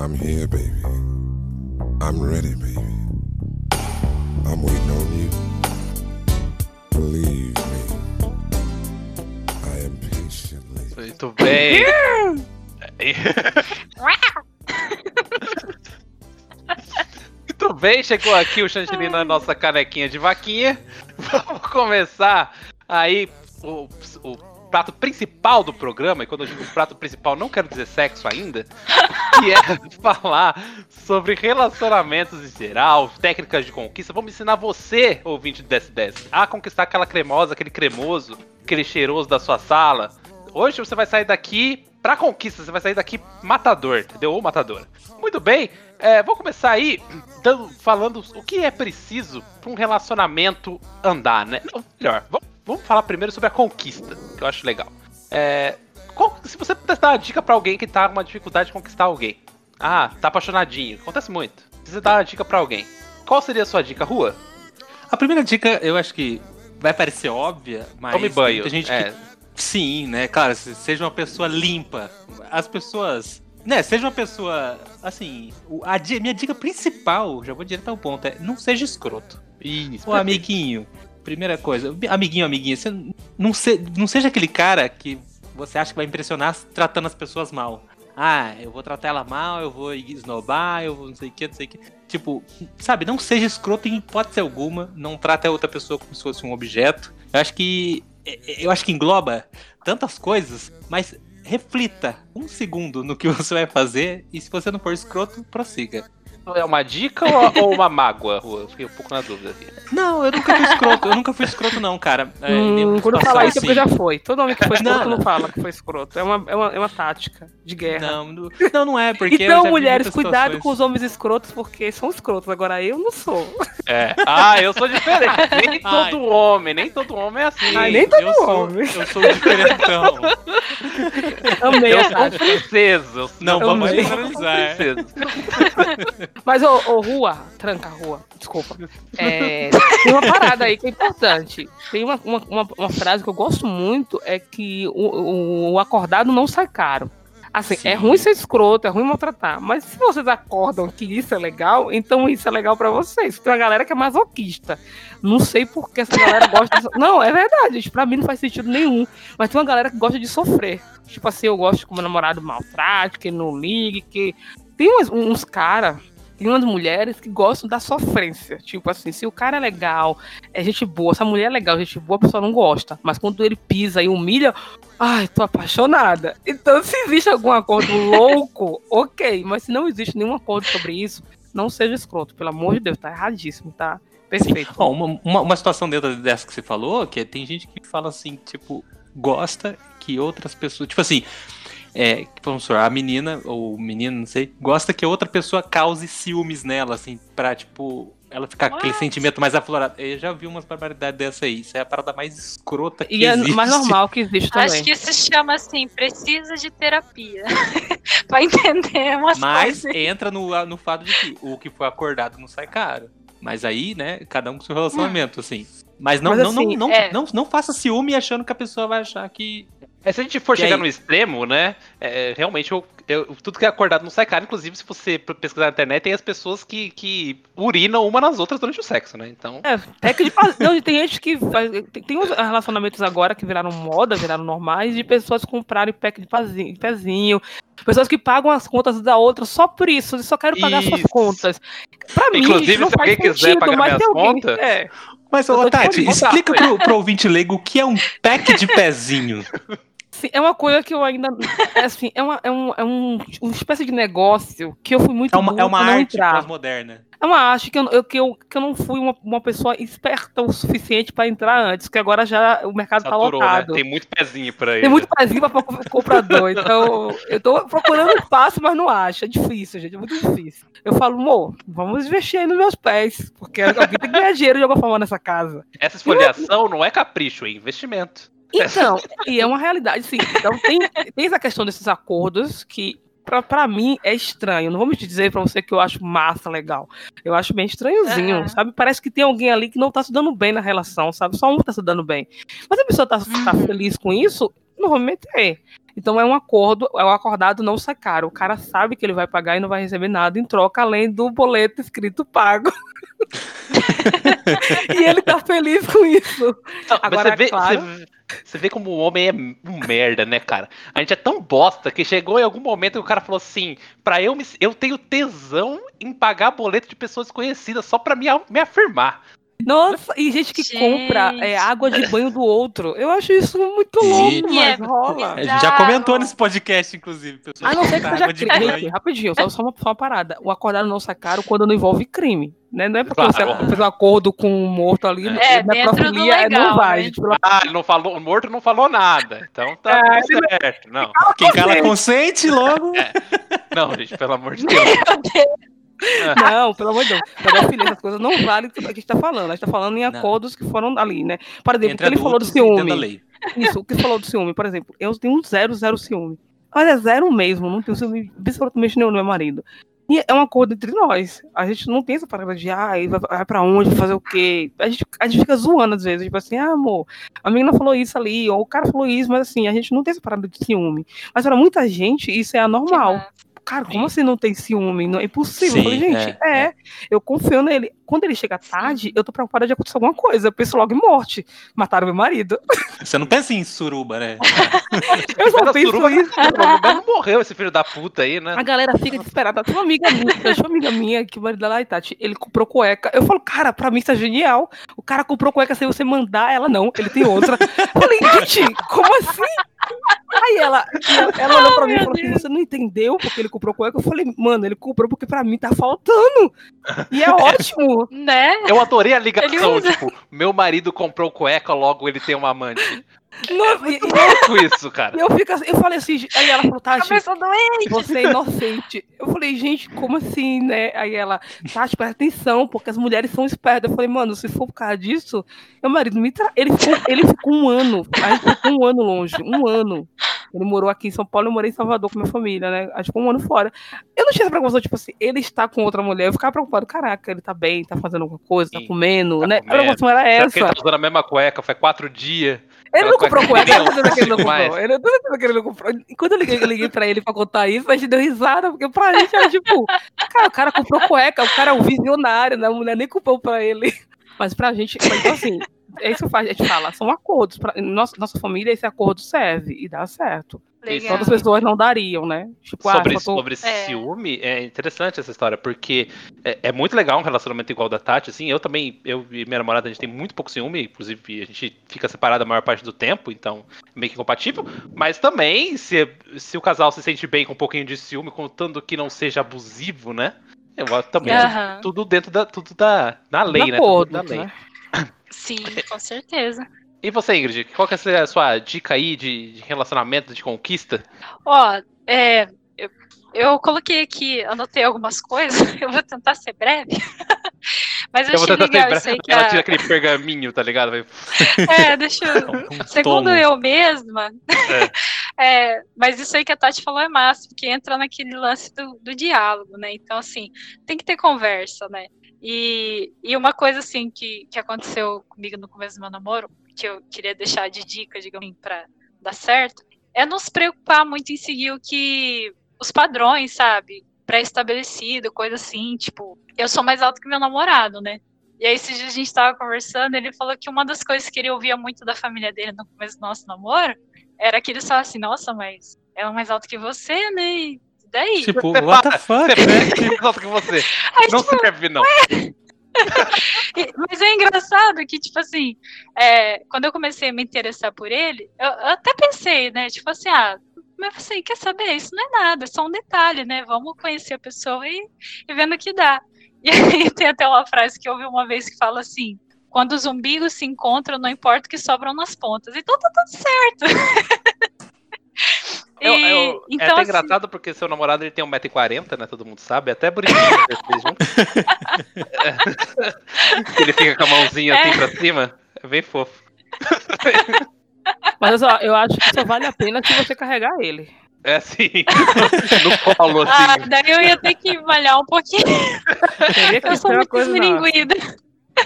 I'm here, baby. I'm ready, baby. I'm waiting on you. Believe me, I am patiently. Muito bem. Muito bem, chegou aqui o chantilly na nossa canequinha de vaquinha. Vamos começar aí o, o prato principal do programa. E quando eu digo prato principal, não quero dizer sexo ainda. Que é falar sobre relacionamentos em geral, técnicas de conquista. Vamos ensinar você, ouvinte do DS10, a conquistar aquela cremosa, aquele cremoso, aquele cheiroso da sua sala. Hoje você vai sair daqui pra conquista, você vai sair daqui matador, entendeu? Ou matadora. Muito bem, é, vou começar aí dando- falando o que é preciso pra um relacionamento andar, né? Não, melhor, vamos, vamos falar primeiro sobre a conquista, que eu acho legal. É, qual- se você pudesse dar uma dica pra alguém que tá com uma dificuldade de conquistar alguém. Ah, tá apaixonadinho, acontece muito. Se você dá uma dica pra alguém, qual seria a sua dica, Rua? A primeira dica, eu acho que vai parecer óbvia, mas Tome tem banho. muita gente é, que Sim, né, cara, se- seja uma pessoa limpa. As pessoas. Né, seja uma pessoa. Assim, a minha dica principal, já vou direto ao ponto, é não seja escroto. Isso, Ô, amiguinho, primeira coisa, amiguinho, amiguinha, você não, se- não seja aquele cara que você acha que vai impressionar tratando as pessoas mal. Ah, eu vou tratar ela mal, eu vou esnobar, eu vou não sei o que, não sei o que. Tipo, sabe, não seja escroto em hipótese alguma, não trate a outra pessoa como se fosse um objeto. Eu acho que. Eu acho que engloba tantas coisas, mas reflita um segundo no que você vai fazer e se você não for escroto, prossiga. É uma dica ou, ou uma mágoa, Rua? Eu Fiquei um pouco na dúvida aqui. Não, eu nunca fui escroto, eu nunca fui escroto, não, cara. É, Hum, quando falar isso é porque assim. já foi. Todo homem que foi escroto Não, não, fala que foi escroto. É uma, é uma, é uma tática de guerra. Não, não, não, é, porque. eu então, mulheres, cuidado situações- com os homens escrotos, porque são escrotos. Agora eu não sou. É. Ah, eu sou diferente. Nem Ai. todo homem, nem todo homem é assim. Ai, nem todo eu sou, homem. Eu sou diferentão. Amei Eu a sou um tática. princeso. eu Não, sou vamos um generalizar. Mas, ô, ô, Rua, tranca, Rua, desculpa. É, tem uma parada aí que é importante. Tem uma, uma, uma, frase que eu gosto muito, é que o, o, acordado não sai caro. Assim, Sim. é ruim ser escroto, é ruim maltratar. Mas se vocês acordam que isso é legal, então isso é legal pra vocês. Tem uma galera que é masoquista. Não sei por que essa galera gosta de... Não, é verdade, gente. Pra mim não faz sentido nenhum. Mas tem uma galera que gosta de sofrer. Tipo assim, eu gosto que o meu namorado maltrate, que não ligue, que... Tem uns, uns caras tem umas mulheres que gostam da sofrência. Tipo assim, se o cara é legal, é gente boa, se a mulher é legal, gente boa, a pessoa não gosta. Mas quando ele pisa e humilha, ai, tô apaixonada. Então, se existe algum acordo louco, ok. Mas se não existe nenhum acordo sobre isso, Não seja escroto, pelo amor de Deus, tá erradíssimo, tá? Perfeito. Uma, uma, uma situação dentro dessa que você falou, que é, tem gente que fala assim, tipo, gosta que outras pessoas. Tipo assim, é, vamos supor, a menina, ou o menino, não sei, gosta que outra pessoa cause ciúmes nela, assim, pra, tipo, ela ficar com aquele What? sentimento mais aflorado. Eu já vi umas barbaridades dessa aí. Isso é a parada mais escrota que E é existe. mais normal que existe também. Acho que isso chama assim, precisa de terapia. pra entender umas Mas coisas. entra no, no fato de que o que foi acordado não sai caro. Mas aí, né, cada um com seu relacionamento, assim. Mas não, Mas não, assim, não, não, é. não, não faça ciúme achando que a pessoa vai achar que. É, se a gente for E chegar aí? no extremo, né? é, realmente, eu, eu- tudo que é acordado não sai caro. Inclusive, se você pesquisar na internet, tem as pessoas que, que urinam uma nas outras durante o sexo, né? Então. É, é que de faz- não, tem gente que faz, tem, tem uns relacionamentos agora que viraram moda, viraram normais, de pessoas comprarem pack de pezinho, de pezinho, pessoas que pagam as contas da outra só por isso, eu só quero pagar suas Isso. contas. Pra mim, Inclusive, isso não se alguém quiser pagar mas minhas alguém- contas, é. Mas, ô, Tati, explica pro, pro ouvinte leigo o que é um pack de pezinho. Sim, é uma coisa que eu ainda. É assim, é, uma, é, um, é um, uma espécie de negócio que eu fui muito É uma, é uma arte pós-moderna. É uma arte que eu, eu- que eu, que eu não fui uma, uma pessoa esperta o suficiente para entrar antes, que agora já o mercado tá Saturou, né? lotado. Tem muito pezinho por aí. Tem né? muito pezinho para comprador. Então, eu tô procurando espaço, mas não acho. É difícil, gente. É muito difícil. Eu falo, amor, vamos investir aí nos meus pés. Porque alguém tem que ganhar dinheiro de alguma forma nessa casa. Essa esfoliação não é capricho, é investimento. Então, e é uma realidade, sim. Então, tem, tem essa questão desses acordos que. Pra, pra mim é estranho. Não vou me dizer pra você que eu acho massa, legal. Eu acho bem estranhozinho, Aham. sabe? Parece que tem alguém ali que não tá se dando bem na relação, sabe? Só um tá se dando bem. Mas a pessoa tá, tá Uhum. feliz com isso, não vou me meter. Então é um acordo, é um acordado não sai caro. O cara sabe que ele vai pagar e não vai receber nada em troca, além do boleto escrito pago. e ele tá feliz com isso. Não, Agora, você vê, claro- você, você vê como o homem é um merda, né, cara? A gente é tão bosta que chegou em algum momento que o cara falou assim: pra eu me. Eu tenho tesão em pagar boleto de pessoas desconhecidas só pra me, me afirmar. Nossa, e gente que Gente. compra é, água de banho do outro. Eu acho isso muito louco, Sim. mas É, rola. A gente já comentou nesse podcast, inclusive. pessoas A não ser que seja água de crime. banho. Gente, rapidinho, só, só, uma, só uma parada. O acordado não sai caro quando não envolve crime. Né? Não é porque Claro. você fez um acordo com um morto ali, É, na dentro do profilia, é, não legal, vai, né? gente. Pelo Ah, ele não falou, o morto não falou nada. Então tá É, tudo certo. Não, Quem cala consente logo. não, gente, pelo amor de Deus. Não, pelo amor de Deus. Pedofilia, essas coisas não valem o que a gente tá falando. A gente tá falando em Não. acordos que foram ali, né? Por exemplo, o que ele falou do ciúme. Isso, o que falou do ciúme, por exemplo, eu tenho um zero, zero ciúme. Olha, zero mesmo, não tenho ciúme absolutamente nenhum do meu marido. E é um acordo entre nós. A gente não tem essa parada de, ah, vai, vai pra onde, vai fazer o quê? A gente, a gente fica zoando às vezes, tipo assim, ah, amor, a menina falou isso ali, ou o cara falou isso, mas assim, a gente não tem essa parada de ciúme. Mas para muita gente, isso é anormal. Cara, como assim não tem ciúme? Não é impossível. eu falei, Sim, gente, é, é, eu confio nele. Quando ele chega tarde, eu tô preocupada de acontecer alguma coisa. Eu penso logo em morte. Mataram meu marido. Você não pensa em suruba, né? Eu a penso suruba isso. não morreu esse filho da puta aí, né? A galera fica desesperada. Tem uma amiga minha, tem uma amiga minha que o marido dela, ai, Tati, ele comprou cueca. Eu falo, cara, pra mim isso é genial. O cara comprou cueca sem você mandar, ela não, ele tem outra. Eu falei, gente, como assim? Aí ela, ela, ela olhou pra mim e falou assim: você não entendeu porque ele comprou cueca? Eu falei, mano, ele comprou porque pra mim tá faltando. E é ótimo. Né? Eu adorei a ligação, tipo, meu marido comprou cueca, logo ele tem um amante. E- e- Louco isso, cara. e eu, fico assim- eu falei assim, aí ela falou, Tati, doente. Você é inocente. Eu falei, gente, como assim, né? Aí ela, Tati, presta atenção, porque as mulheres são espertas. Eu falei, mano, se for por causa disso, meu marido me tra... ele, ficou, ele ficou um ano, a gente ficou um ano longe, um ano. Ele morou aqui em São Paulo, eu morei em Salvador com minha família, né? A gente ficou um ano fora. Eu não tinha essa preocupação, tipo assim, ele está com outra mulher. Eu ficava preocupado, caraca, ele tá bem, tá fazendo alguma coisa, tá Sim, comendo, tá né? comendo. A preocupação era essa. que ele tá usando a mesma cueca faz quatro dias? Ele não comprou cueca eu que tô que ele não eu comprou. Eu tô dizendo que ele não comprou. Enquanto eu liguei, eu liguei pra ele pra contar isso, a gente deu risada, porque pra gente era tipo, cara, o cara comprou cueca, o cara é um visionário, né? A mulher nem comprou pra ele. Mas pra gente, então assim, é isso que faz, a gente fala, são acordos. Pra, nossa, nossa família, esse acordo serve e dá certo. Legal. Outras pessoas não dariam, né? Tipo, sobre ah, tô... sobre É. ciúme, é interessante essa história, porque é, é muito legal um relacionamento igual da Tati, assim, eu também, eu e minha namorada, a gente tem muito pouco ciúme, inclusive a gente fica separado a maior parte do tempo, então é meio que compatível, mas também, se, se o casal se sente bem com um pouquinho de ciúme, contando que não seja abusivo, né, Eu também. Aham. Tudo dentro da. Tudo da. Na lei, De né? acordo, Tudo da lei. né? Sim, com certeza. E você, Ingrid, qual que é a sua dica aí de, de relacionamento, de conquista? Ó, é, eu, eu coloquei aqui, anotei algumas coisas, eu vou tentar ser breve. Mas eu, Eu vou achei tentar legal isso aí que Ela a- tira aquele pergaminho, tá ligado? Vai- É, deixa eu. Um Segundo tomo. eu mesma. é, mas isso aí que a Tati falou é massa, porque entra naquele lance do, do diálogo, né? Então, assim, tem que ter conversa, né? E, e uma coisa, assim, que, que aconteceu comigo no começo do meu namoro, que eu queria deixar de dica, digamos assim, pra dar certo, é não se preocupar muito em seguir o que. os padrões, sabe? Pré-estabelecido, coisa assim, tipo, eu sou mais alto que meu namorado, né? E aí, esses dias a gente tava conversando, ele falou que uma das coisas que ele ouvia muito da família dele no começo do nosso namoro era que eles falavam assim, nossa, mas ela é mais alta que você, né? Daí? Tipo, what the fuck? Você mais alto que você. Aí, Não tipo, serve, não. E- Mas é engraçado que, tipo assim, é, quando eu comecei a me interessar por ele, eu, eu até pensei, né? Tipo assim, ah, mas você quer saber? Isso não é nada, é só um detalhe, né? Vamos conhecer a pessoa e, e vendo o que dá. E aí tem até uma frase que eu ouvi uma vez que fala assim: quando os umbigos se encontram, não importa o que sobram nas pontas. Então tá tudo certo. Eu- E, eu- é então, até assim, engraçado porque seu namorado ele tem 1,40m, né? Todo mundo sabe. É até bonitinho vocês juntos. É. Ele fica com a mãozinha assim É. pra cima. É bem fofo. Mas ó, eu acho que só vale a pena se você carregar ele. É assim. no colo, ah, assim. daí eu ia ter que malhar um pouquinho. Eu ser sou muito coisa.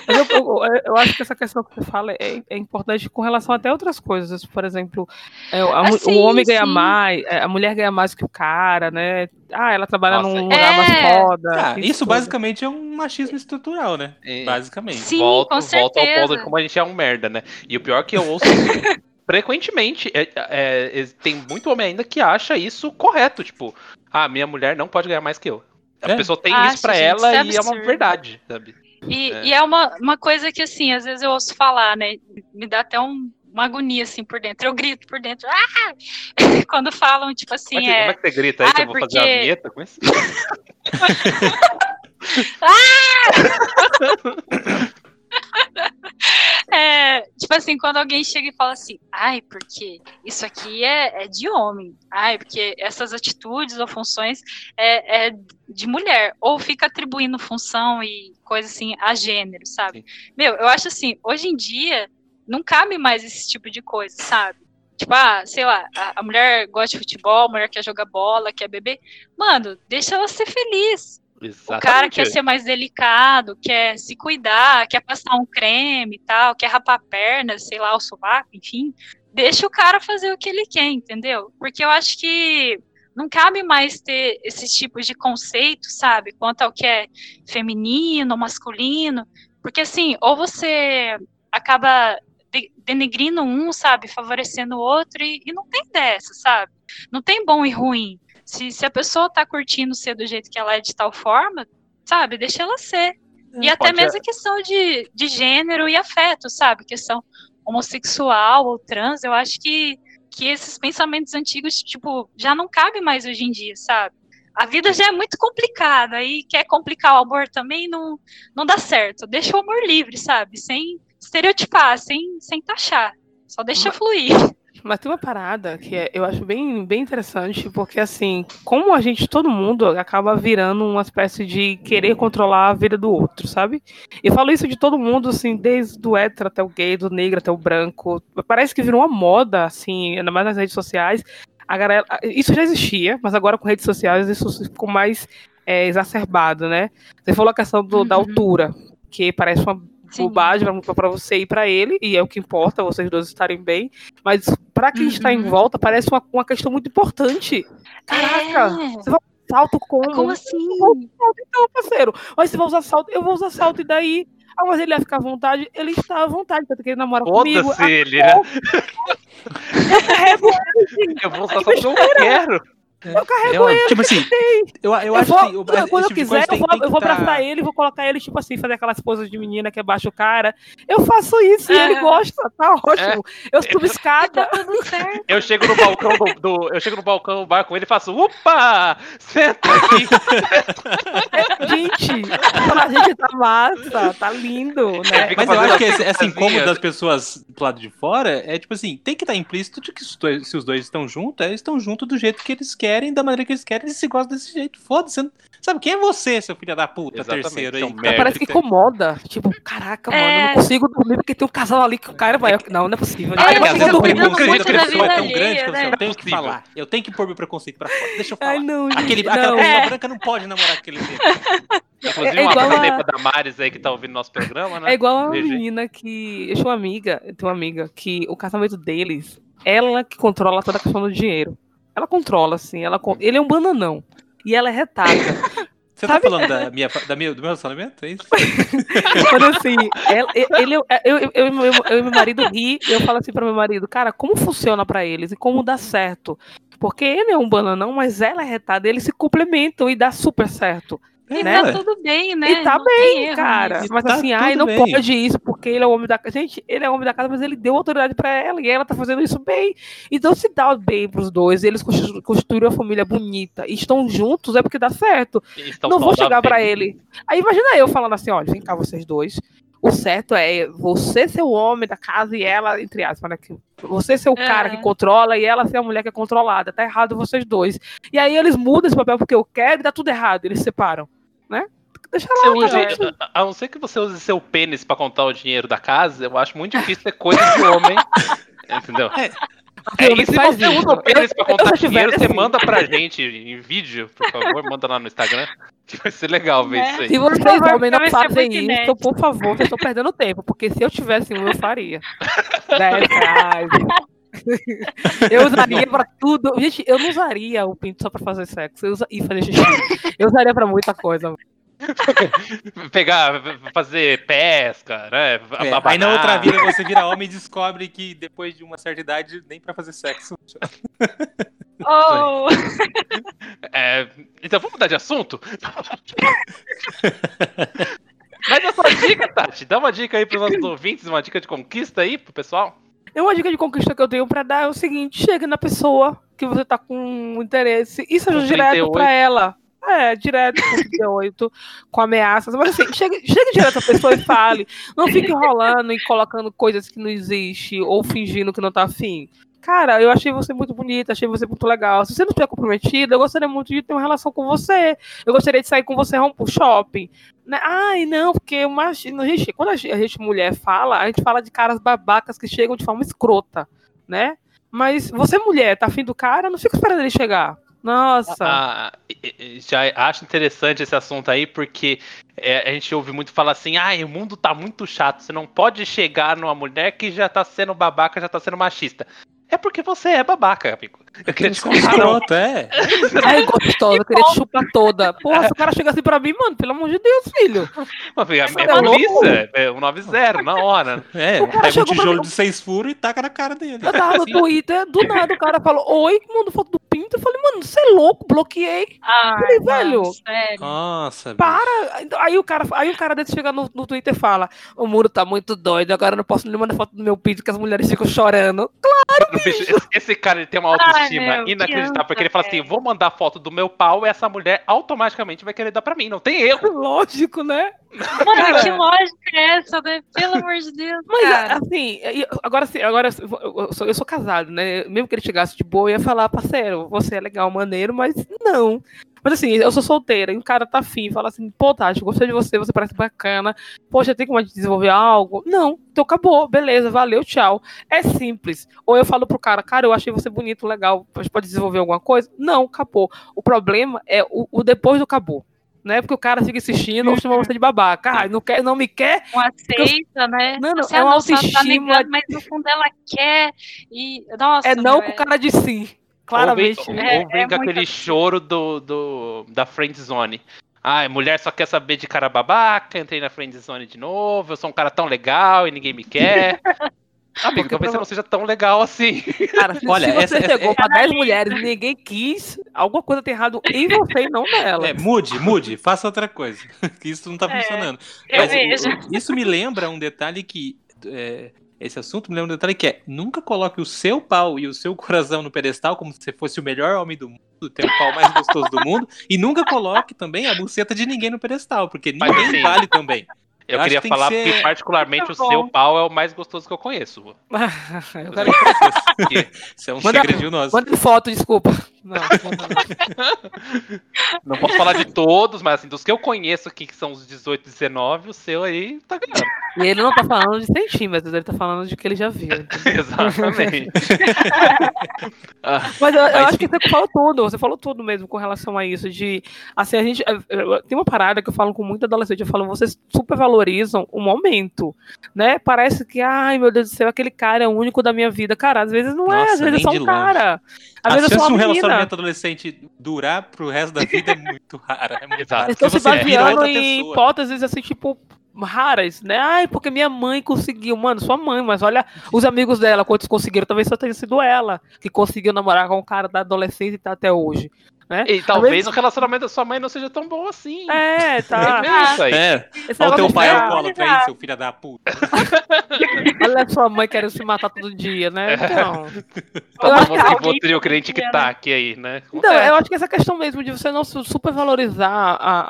Eu, eu- eu acho que essa questão que você fala é, é importante com relação até a outras coisas. Por exemplo, é, a mu- Ah, sim, o homem ganha sim. mais, é, a mulher ganha mais que o cara, né? Ah, ela trabalha Nossa, num lugar mais é. foda. Ah, isso tudo. basicamente é um machismo estrutural, né? É. Basicamente. Sim, volto, com volto ao ponto de como a gente é um merda, né? E o pior é que eu ouço isso frequentemente. É, é, é, tem muito homem ainda que acha isso correto. Tipo, ah, minha mulher não pode ganhar mais que eu. A É. pessoa tem Acho, isso pra gente, ela isso é e é uma absurdo. verdade, sabe? E É. e é uma, uma coisa que, assim, às vezes eu ouço falar, né? Me dá até um- uma agonia, assim, por dentro. Eu grito por dentro. Ah! Quando falam, tipo assim, como, é que, como é. é que você grita aí que Ai, eu vou fazer a porque- vinheta com isso? É, tipo assim, quando alguém chega e fala assim, ai, porque isso aqui é, é de homem, ai, porque essas atitudes ou funções é, é de mulher, ou fica atribuindo função e coisa assim a gênero, sabe? Meu, eu acho assim, hoje em dia não cabe mais esse tipo de coisa, sabe? Tipo, ah, sei lá, a, a mulher gosta de futebol, a mulher quer jogar bola, quer beber. Mano, deixa ela ser feliz. O cara quer ser mais delicado, quer se cuidar, quer passar um creme e tal, quer rapar a perna, sei lá, o sovaco, enfim. Deixa o cara fazer o que ele quer, entendeu? Porque eu acho que não cabe mais ter esses tipos de conceitos, sabe? Quanto ao que é feminino, masculino. Porque assim, ou você acaba de- denegrindo um, sabe? Favorecendo o outro, e, e não tem dessa, sabe? Não tem bom e ruim. Se, se a pessoa tá curtindo ser do jeito que ela é de tal forma, sabe, deixa ela ser. E até pode- mesmo a questão de, de gênero e afeto, sabe? Questão homossexual ou trans, eu acho que, que esses pensamentos antigos, tipo, já não cabem mais hoje em dia, sabe? A vida já é muito complicada, e quer complicar o amor também não, não dá certo. Deixa o amor livre, sabe? Sem estereotipar, sem, sem taxar. Só deixa fluir. Mas tem uma parada que é- eu acho bem, bem interessante, porque assim, como a gente, todo mundo, acaba virando uma espécie de querer controlar a vida do outro, sabe? E falo isso de todo mundo, assim, desde o hétero até o gay, do negro até o branco. Parece que virou uma moda, assim, ainda mais nas redes sociais. Galera, isso já existia, mas agora com redes sociais isso ficou mais é, exacerbado, né? Você falou a questão do- da Uhum. altura, que parece uma Sim. bobagem pra você e pra ele, e é o que importa, vocês dois estarem bem. Mas pra quem está em Uhum. volta, parece uma, uma questão muito importante. Caraca, É. salto como? Como assim? Então, parceiro, mas se vai usar salto, eu vou usar salto, e daí? Ah, mas ele vai ficar à vontade, ele está à vontade, tanto que ele namora comigo. Foda-se Ah, ele, né? eu vou usar porque eu quero. Eu carrego Eu- ele. tipo assim, eu, eu, Eu acho vou, que o- quando eu tipo quiser, eu vou, eu vou tá- abraçar ele, vou colocar ele, tipo assim, fazer aquelas poses de menina que abaixa o cara. Eu faço isso e ele É. gosta, tá ótimo. Eu subo escada. Tá tudo certo. Eu chego no balcão do, do- eu chego no balcão do bar com ele e faço, upa! Senta aqui! Gente, a gente tá massa, tá lindo, né? Mas eu acho que esse, assim, esse incômodo das pessoas do lado de fora é tipo assim, tem que estar implícito de que se os dois, se os dois estão juntos, eles estão juntos do jeito que eles querem, da maneira que eles querem, eles se gostam desse jeito. Foda-se. não- Sabe quem é você, seu filho da puta, Exatamente, terceiro aí? seu cara? merda. Parece que incomoda. Tipo, caraca, mano, eu É. não consigo dormir porque tem um casal ali que o cara vai. Não, não é possível. É, É, não o cuidando dormir. preconceito da da pessoa é tão grande que eu, né? eu tenho que falar. Eu tenho que pôr meu preconceito pra fora. Deixa eu falar. Ai, não, Aquele, gente, aquela não. menina É. branca não pode namorar aquele. Inclusive, É um igual abraço aí a- pra Damares aí que tá ouvindo nosso programa, né? É igual aí. menina que. Eu tinha uma amiga, eu tenho uma amiga que o casamento deles, ela que controla toda a questão do dinheiro. Ela controla, assim. Ela, ele é um bananão. E ela é retada. Você tá Sabe- falando da minha, da minha, do meu relacionamento? É isso? Mas assim, ela- ele, eu, eu, eu, eu, e meu marido ri, eu falo assim pra meu marido, cara, como funciona pra eles e como dá certo? Porque ele é um bananão, mas ela é retada, eles se complementam e dá super certo. E né? tá tudo bem, né? E tá Não erro Cara, mas Tá assim, ai, não bem. pode isso, porque ele é o homem da casa. Gente, ele é o homem da casa, mas ele deu autoridade pra ela e ela tá fazendo isso bem. Então, se dá bem pros dois, eles constituíram uma família bonita e estão juntos, é porque dá certo. Não vou chegar pra ele. Aí imagina eu falando assim, olha, vem cá vocês dois. O certo é você ser o homem da casa e ela, entre aspas, né? que Você ser o cara que Aham. controla e ela ser a mulher que é controlada. Tá errado vocês dois. E aí eles mudam esse papel porque eu quero e dá tudo errado. Eles se separam? Deixa lá, gente. a não ser que você use seu pênis pra contar o dinheiro da casa, eu acho muito difícil ter coisa de homem. Entendeu? É, homem e se você usa o pênis pra contar dinheiro, você assim, manda pra gente em vídeo, por favor, manda lá no Instagram. Que vai ser legal ver Né? isso aí. Se vocês homens não vai ser fazem isso, inédito. por favor, vocês estão perdendo tempo. Porque se eu tivesse um, eu faria. 10 reais. Eu usaria pra tudo. Gente, eu não usaria o pinto só pra fazer sexo eu usa... e fazer xixi. Eu usaria pra muita coisa. Pegar, fazer pesca, né? É, aí na outra vida você vira homem e descobre que depois de uma certa idade nem pra fazer sexo. Oh, É, então vamos mudar de assunto? Mas a sua dica, Tati, dá uma dica aí pros nossos ouvintes, uma dica de conquista aí pro pessoal. É uma dica de conquista que eu tenho pra dar é o seguinte: chegue na pessoa que você tá com interesse e seja Com direto 38. pra ela. É, direto com 38, com ameaças. Mas assim, chegue direto à pessoa e fale. Não fique enrolando e colocando coisas que não existem ou fingindo que não tá afim. Cara, eu achei você muito bonita, achei você muito legal. Se você não estiver comprometida, eu gostaria muito de ter uma relação com você. Eu gostaria de sair com você vamos pro shopping. Né? Ai, não, porque uma, gente, quando a gente, a gente mulher fala, a gente fala de caras babacas que chegam de forma escrota, né? Mas você, mulher, tá afim do cara, não fica esperando ele chegar. Nossa. Ah, já acho interessante esse assunto aí, porque é, a gente ouve muito falar assim, ah, o mundo tá muito chato, você não pode chegar numa mulher que já tá sendo babaca, já tá sendo machista. É porque você é babaca, amigo. Eu queria te contar, não. É. Ai, gostosa, eu queria te chupar toda. Porra, se o cara chega assim pra mim, mano, pelo amor de Deus, filho. Mas, É, Você é é polícia, é 190, na hora. É, O cara pega um tijolo mim- de seis furos e taca na cara dele. Eu tava no Twitter, do nada o cara falou, oi, mandou foto do pinto. Eu falei, mano, você é louco, bloqueei. ai, Falei, mano, velho, sério. Nossa, bicho. Para! Aí o cara, aí o cara desse chega no, no Twitter e fala: O mundo tá muito doido, agora eu não posso nem mandar foto do meu pinto que as mulheres ficam chorando. Mano, bicho, esse, esse cara ele tem uma autoestima Ai, meu, inacreditável, porque ele fala assim: vou mandar foto do meu pau e essa mulher automaticamente vai querer dar pra mim. Não tem erro. Lógico, né? Mano, que lógica é essa, né? Pelo amor de Deus, Mas cara. assim, agora sim, agora eu sou, eu sou casado, né? Mesmo que ele chegasse de boa, eu ia falar, parceiro, você é legal, maneiro, mas não. Mas assim, eu sou solteira, e o cara tá afim, fala assim, pô, Tati, gostei de você, você parece bacana. Poxa, tem como a gente desenvolver algo? Não, então acabou, beleza, valeu, tchau. É simples. Ou eu falo pro cara, cara, eu achei você bonito, legal, a gente pode desenvolver alguma coisa? Não, acabou. O problema é o, o depois do acabou. Né? Porque o cara fica insistindo, ou chama você de babaca. Ah, não, quer, não me quer, Não aceita, né? Não, não, Você é uma não só tá autoestima- negando, mas no fundo ela quer. E, nossa, é não com cara de sim. Claramente. Ou vem, né? ou vem É- com é aquele muita- choro do, do, da friend zone. Ai, mulher só quer saber de cara babaca, entrei na friend zone de novo, eu sou um cara tão legal e ninguém me quer. Amigo, Porque talvez você não seja tão legal assim. Cara, Olha, se você essa- essa- chegou pra 10 Analisa. mulheres e ninguém quis, alguma coisa tem errado em você e não nela. É, mude, mude, faça outra coisa. Que isso não tá É, funcionando. eu Mas vejo. o- isso me lembra um detalhe que. é, esse assunto me lembra um detalhe que é: nunca coloque o seu pau e o seu coração no pedestal como se você fosse o melhor homem do mundo, ter o pau mais gostoso do mundo, e nunca coloque também a buceta de ninguém no pedestal, porque ninguém assim, vale também. Eu Eu queria que tem que falar ser- que, particularmente, o Muito seu pau é o mais gostoso que eu conheço. Eu quero... Isso é um Manda- segredinho nosso. Manda foto, desculpa. Não, não, não. Posso falar de todos, mas assim, dos que eu conheço aqui, que são os 18, 19, o seu aí tá ganhando. E ele não tá falando de centímetros, ele tá falando de que ele já viu. Exatamente. Ah, Mas eu, eu Mas acho que você falou tudo, você falou tudo mesmo com relação a isso. De assim, a gente. eu- eu- Tem uma parada que eu falo com muito adolescente, eu falo, vocês supervalorizam o momento. Né? Parece que, ai meu Deus do céu, aquele cara é o único da minha vida. Cara, às vezes não é, às Nossa, vezes é só um longe. cara. Às A é chance só de um relacionamento adolescente durar pro resto da vida é muito rara. É muito Exato. raro. Eles estão Porque se você vira baseando em hipóteses assim, tipo, raras, né? Ai, porque minha mãe conseguiu. Mano, sua mãe, mas olha os amigos dela, quantos conseguiram. Talvez só tenha sido ela que conseguiu namorar com um cara da adolescência e tá até hoje. Né? E talvez vezes- o relacionamento da sua mãe não seja tão bom assim. É, tá. É isso aí. É, olha o teu pai de- alcoólatra aí, seu filho da puta. Olha a sua mãe querendo se matar todo dia, né? Então. Tá Eu acho bom, que nem podia, tic-tac aí, né? Então, Acontece. eu acho que essa questão mesmo de você não su- supervalorizar a,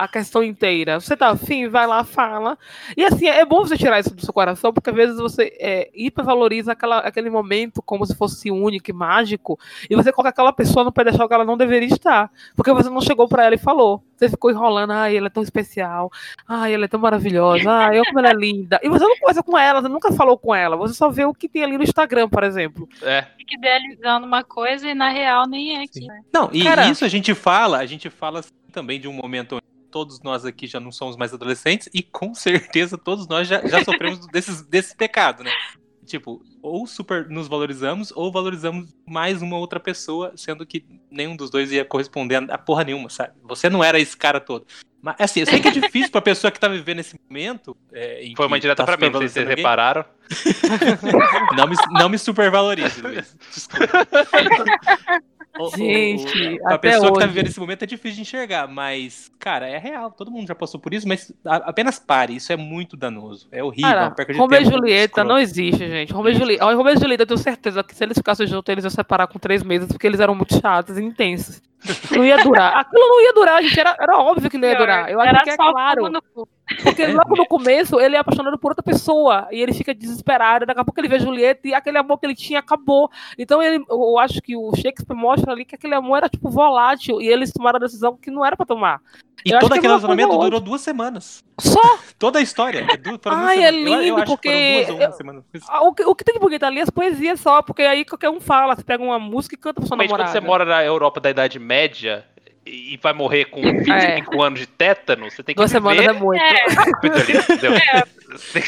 a, a questão inteira. Você tá afim, vai lá, fala. E assim, é bom você tirar isso do seu coração, porque às vezes você é, hipervaloriza aquela, aquele momento como se fosse único e mágico, e você coloca aquela pessoa no pedestal que ela não deveria estar. Porque você não chegou pra ela e falou. Você ficou enrolando, ai, ela é tão especial, ai, ela é tão maravilhosa, ai, como ela é linda. E você não conversa com ela, você nunca falou com ela, você só vê o que tem ali no Instagram, por exemplo. É. Fica idealizando uma coisa e na real nem é aqui. né? Não, e Cara- isso a gente fala, a gente fala assim, também de um momento onde todos nós aqui já não somos mais adolescentes e com certeza todos nós já, já sofremos desses, desse pecado, né? Tipo, ou super nos valorizamos ou valorizamos mais uma outra pessoa, sendo que nenhum dos dois ia corresponder a, porra nenhuma, sabe? Você não era esse cara todo. Mas assim, eu sei que é difícil pra pessoa que tá vivendo esse momento. é, em Foi uma direta tá pra mim, vocês supervalorizando repararam. Não me, não me supervalorize, Luiz. Desculpa. O- o- Gente, a pessoa que tá hoje. vivendo esse momento é difícil de enxergar, mas, cara, é real. Todo mundo já passou por isso, mas a- apenas pare. Isso é muito danoso. É horrível. é Cara, de Romeu e Julieta não existe, gente. Romeu e Julieta, Romeu e Julieta, eu tenho certeza que se eles ficassem juntos, eles iam separar com três meses, porque eles eram muito chatos e intensos. Não ia durar. Aquilo não ia durar, gente. Era, era óbvio que não ia durar. Eu acho Era que é claro. Porque logo no começo ele é apaixonado por outra pessoa e ele fica desesperado. Daqui a pouco ele vê a Julieta e aquele amor que ele tinha acabou. Então ele, eu acho que o Shakespeare mostra ali que aquele amor era tipo volátil e eles tomaram a decisão que não era pra tomar. E eu todo é aquele relacionamento outra. durou duas semanas. Só Toda a história. É duas Ai, é semanas. Eu- eu, lindo, porque duas eu-. Ah, O que, o que tem de bonito ali é as poesias só, porque aí qualquer um fala, você pega uma música e canta pra sua Principalmente quando namorada. você mora na Europa da Idade Média e vai morrer com 25 anos de tétano, você tem que Duas semanas é viver muito. É, rápido ali, entendeu? Você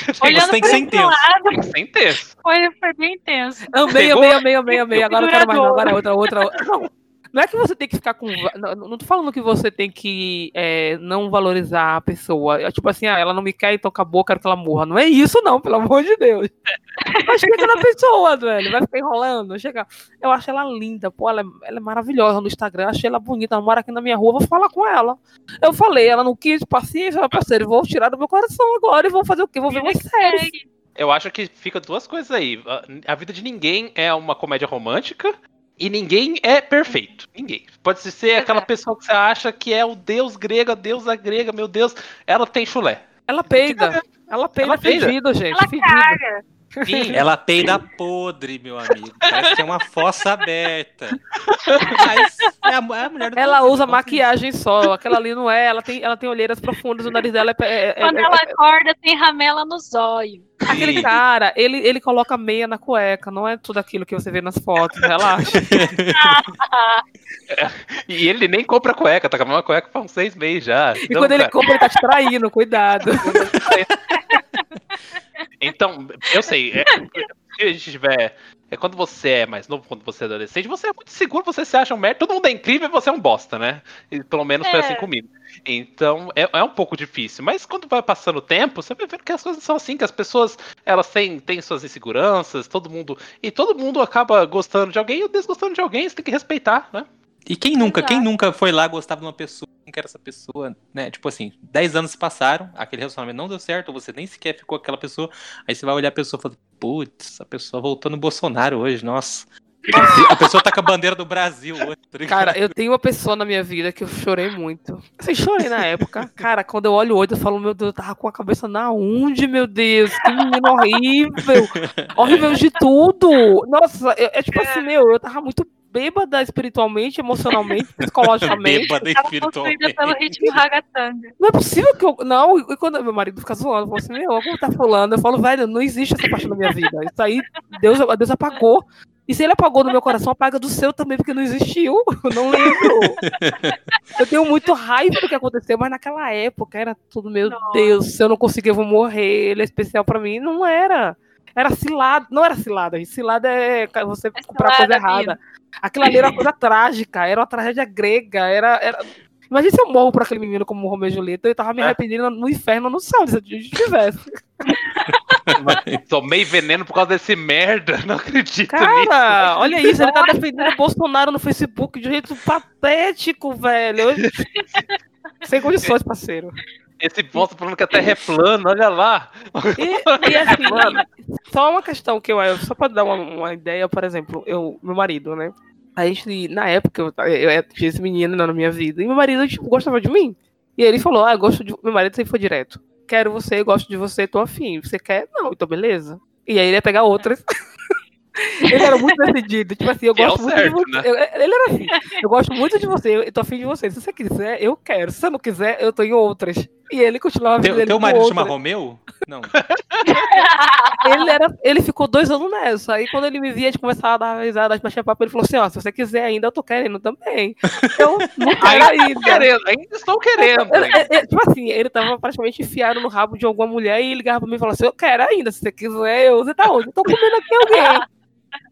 tem que- ser intenso. tem que ser intenso. foi, foi bem intenso. Amei, amei, amei, amei, amei. Agora eu quero mais, não. Agora é Duradouro. outra, outra. Não, não é que você tem que ficar com. Não, não tô falando que você tem que é, não valorizar a pessoa. É tipo assim, ah, ela não me quer, então acabou, quero que ela morra. Não é isso, não, pelo amor de Deus. Mas chega na pessoa, velho. Vai ficar enrolando. Chega. Eu acho ela linda, pô, ela é, ela é maravilhosa no Instagram. Achei ela bonita. Ela mora aqui na minha rua, vou falar com ela. Eu falei, ela não quis, paciência, meu parceiro, vou tirar do meu coração agora e vou fazer o quê? Vou ver umas séries. Eu acho que fica duas coisas aí. A vida de ninguém é uma comédia romântica e ninguém é perfeito. Ninguém. Pode ser aquela pessoa que você acha que é o deus grego, a deusa grega, meu Deus, ela tem chulé. Ela peida. Ela peida Ela peida. fedido, gente. Ela fedido. caga. Sim, Ela peida podre, meu amigo. Parece que é uma fossa aberta. Mas é a, é a mulher do Ela usa conflito. maquiagem só, aquela ali não é, ela tem, ela tem olheiras profundas, o nariz dela é, é- é- Quando é- ela acorda, tem ramela nos olhos. Aquele cara, ele, ele coloca meia na cueca, não é tudo aquilo que você vê nas fotos, relaxa. E ele nem compra cueca, tá com a mesma cueca faz uns seis meses já. E quando ele cara, compra, ele tá te traindo, cuidado. Então, eu sei. é- que a gente tiver. É quando você é mais novo, quando você é adolescente, você é muito seguro, você se acha um merda, todo mundo é incrível e você é um bosta, né? E pelo menos foi É. assim comigo. Então é, é um pouco difícil. Mas quando vai passando o tempo, você vai vendo que as coisas são assim, que as pessoas elas têm, têm suas inseguranças, todo mundo. E todo mundo acaba gostando de alguém ou desgostando de alguém, você tem que respeitar, né? E quem nunca, quem Exato. nunca foi lá, gostava de uma pessoa, quem que era essa pessoa, né? Tipo assim, 10 anos se passaram, aquele relacionamento não deu certo, você nem sequer ficou com aquela pessoa, aí você vai olhar a pessoa e fala, putz, a pessoa voltou no Bolsonaro hoje, nossa. A pessoa tá com a bandeira do Brasil hoje. tá? Cara, eu tenho uma pessoa na minha vida que eu chorei muito. Assim, chorei na época. Cara, quando eu olho hoje, eu falo, meu Deus, eu tava com a cabeça na onde, meu Deus? Que menino horrível. Horrível de tudo. Nossa, eu- é tipo assim, meu, eu tava muito bêbada espiritualmente, emocionalmente, psicologicamente. Bêbada espiritualmente. pelo ritmo ragatanga. Não é possível que eu. Não, e quando meu marido fica zoando, eu falo assim, meu, como tá falando? Eu falo, velho, não existe essa parte da minha vida. Isso aí, Deus, Deus apagou. E se ele apagou do meu coração, apaga do seu também, porque não existiu. Eu não lembro. Eu tenho muito raiva do que aconteceu, mas naquela época era tudo, meu Nossa. Deus, se eu não conseguir, eu vou morrer. Ele é especial pra mim. Não era. Era cilada. Não era cilada. gente. Cilada é você É comprar coisa errada. Aquilo ali era uma coisa trágica, era uma tragédia grega, era. era... Imagina se eu morro por aquele menino como Romeu e Julieta, eu tava me É. arrependendo no inferno no céu, se eu tivesse. Tomei veneno por causa desse merda, não acredito nisso. Cara, olha isso, ele tá defendendo o Bolsonaro no Facebook de um jeito patético, velho. Eu- Sem condições, parceiro. Esse bosta falando que a Terra é plana, olha lá. E, e assim, só uma questão que eu. Só pra dar uma, uma ideia, por exemplo, eu, meu marido, né? A gente, na época, eu, eu, eu tinha esse menino na minha vida, e meu marido tipo, gostava de mim. E ele falou: Ah, eu gosto de. Meu marido sempre foi direto. Quero você, gosto de você, tô afim. Você quer? Não, então beleza. E aí ele ia pegar outras. ele era muito decidido. Tipo assim, eu Que é gosto muito certo, de você. né? Ele era assim. Eu gosto muito de você, eu tô afim de você. Se você quiser, eu quero. Se você não quiser, eu tô em outras. E ele continuava Teu, teu marido chama outras. Romeu? Não. Ele, era, ele ficou dois anos nessa. Aí quando ele me via, a gente começava a dar risada, baixia papo, ele falou assim, ó, se você quiser ainda, eu tô querendo também. Eu não quero ainda. Querendo, ainda estou querendo. Tipo assim, ele tava praticamente enfiado no rabo de alguma mulher e ligava pra mim e falava assim, eu quero ainda, se você quiser, eu, você tá onde? Eu tô comendo aqui alguém.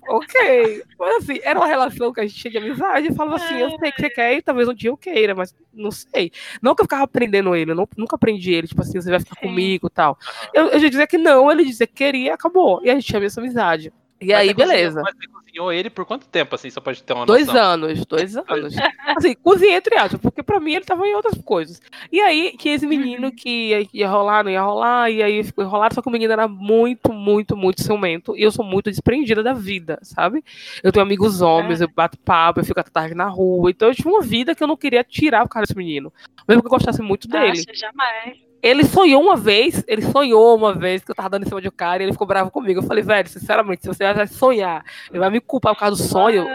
Ok. Mas assim, era uma relação que a gente tinha de amizade e falava assim, eu sei que você quer e talvez um dia eu queira, mas não sei. Não que eu ficava aprendendo ele, eu não, nunca aprendi ele, tipo assim, você vai ficar Sim. comigo e tal. Eu, eu já dizia que não, ele dizia que queria acabou. E a gente tinha essa amizade. E Mas aí, você cozinhou- beleza. Mas você cozinhou ele por quanto tempo, assim, só pode ter uma Dois noção? anos, dois anos. Assim, cozinhei entre aspas, porque pra mim ele tava em outras coisas. E aí, que esse menino que ia, ia rolar, não ia rolar, e aí ficou enrolado, só que o menino era muito, muito, muito ciumento. E eu sou muito desprendida da vida, sabe? Eu tenho amigos homens, eu bato papo, eu fico à tarde na rua. Então eu tive uma vida que eu não queria tirar por causa desse menino. Mesmo que eu gostasse muito dele. Acho, jamais. Ele sonhou uma vez, ele sonhou uma vez que eu tava dando em cima de um cara e ele ficou bravo comigo. Eu falei, velho, sinceramente, se você vai sonhar, ele vai me culpar por causa do sonho,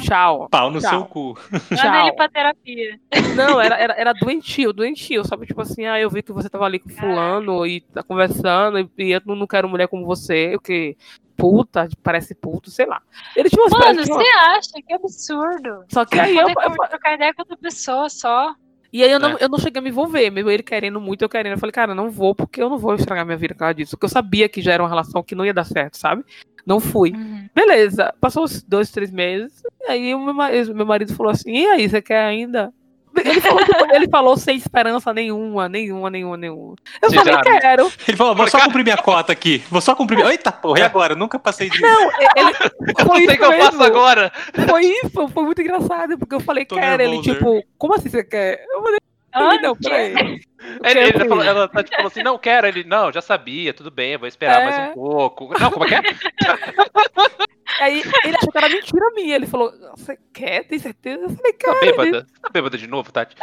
tchau. Pau no Tchau. seu cu. Manda Tchau. ele pra terapia. Não, era, era, era doentio, doentio, sabe? Tipo assim, ah, eu vi que você tava ali com fulano e tá conversando e, e eu não não quero mulher como você, o que puta, parece puto, sei lá. Ele tinha umas Mano, você uma- acha? Que absurdo. Só que aí eu, eu- trocar ideia com outra pessoa só. E aí eu não, É. eu não cheguei a me envolver, mesmo ele querendo muito, eu querendo. Eu falei, cara, não vou, porque eu não vou estragar minha vida por causa disso. Porque eu sabia que já era uma relação que não ia dar certo, sabe? Não fui. Beleza, passou uns dois, três meses, e aí o meu, meu marido falou assim, e aí, você quer ainda? Ele falou, tipo, ele falou sem esperança nenhuma, nenhuma, nenhuma, nenhuma. Eu falei, quero. Ele falou, vou só cumprir minha cota aqui. Vou só cumprir. minha- Eita porra, e agora? Eu nunca passei disso. Não, ele. Eu não Foi sei o isso que eu faço agora. Foi isso, foi muito engraçado, porque eu falei, Tô quero. Ele, tipo, como assim você quer? Eu falei, Ah, não, peraí. Ele, ele falou, ela tá, tipo, falou assim, não quero. Ele, não, já sabia, tudo bem, eu vou esperar É. mais um pouco. Não, como é que é? Aí ele achou que era mentira minha. Ele falou, você quer? Tem certeza? Eu falei, Tá quero. bêbada? Você tá bêbada de novo, Tati?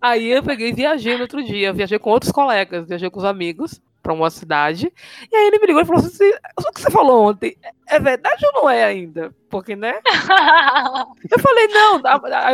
Aí eu peguei e viajei no outro dia. Eu viajei com outros colegas, viajei com os amigos pra uma cidade. E aí ele me ligou e falou assim: o que você falou ontem é verdade ou não é ainda? Porque, né? Eu falei, não,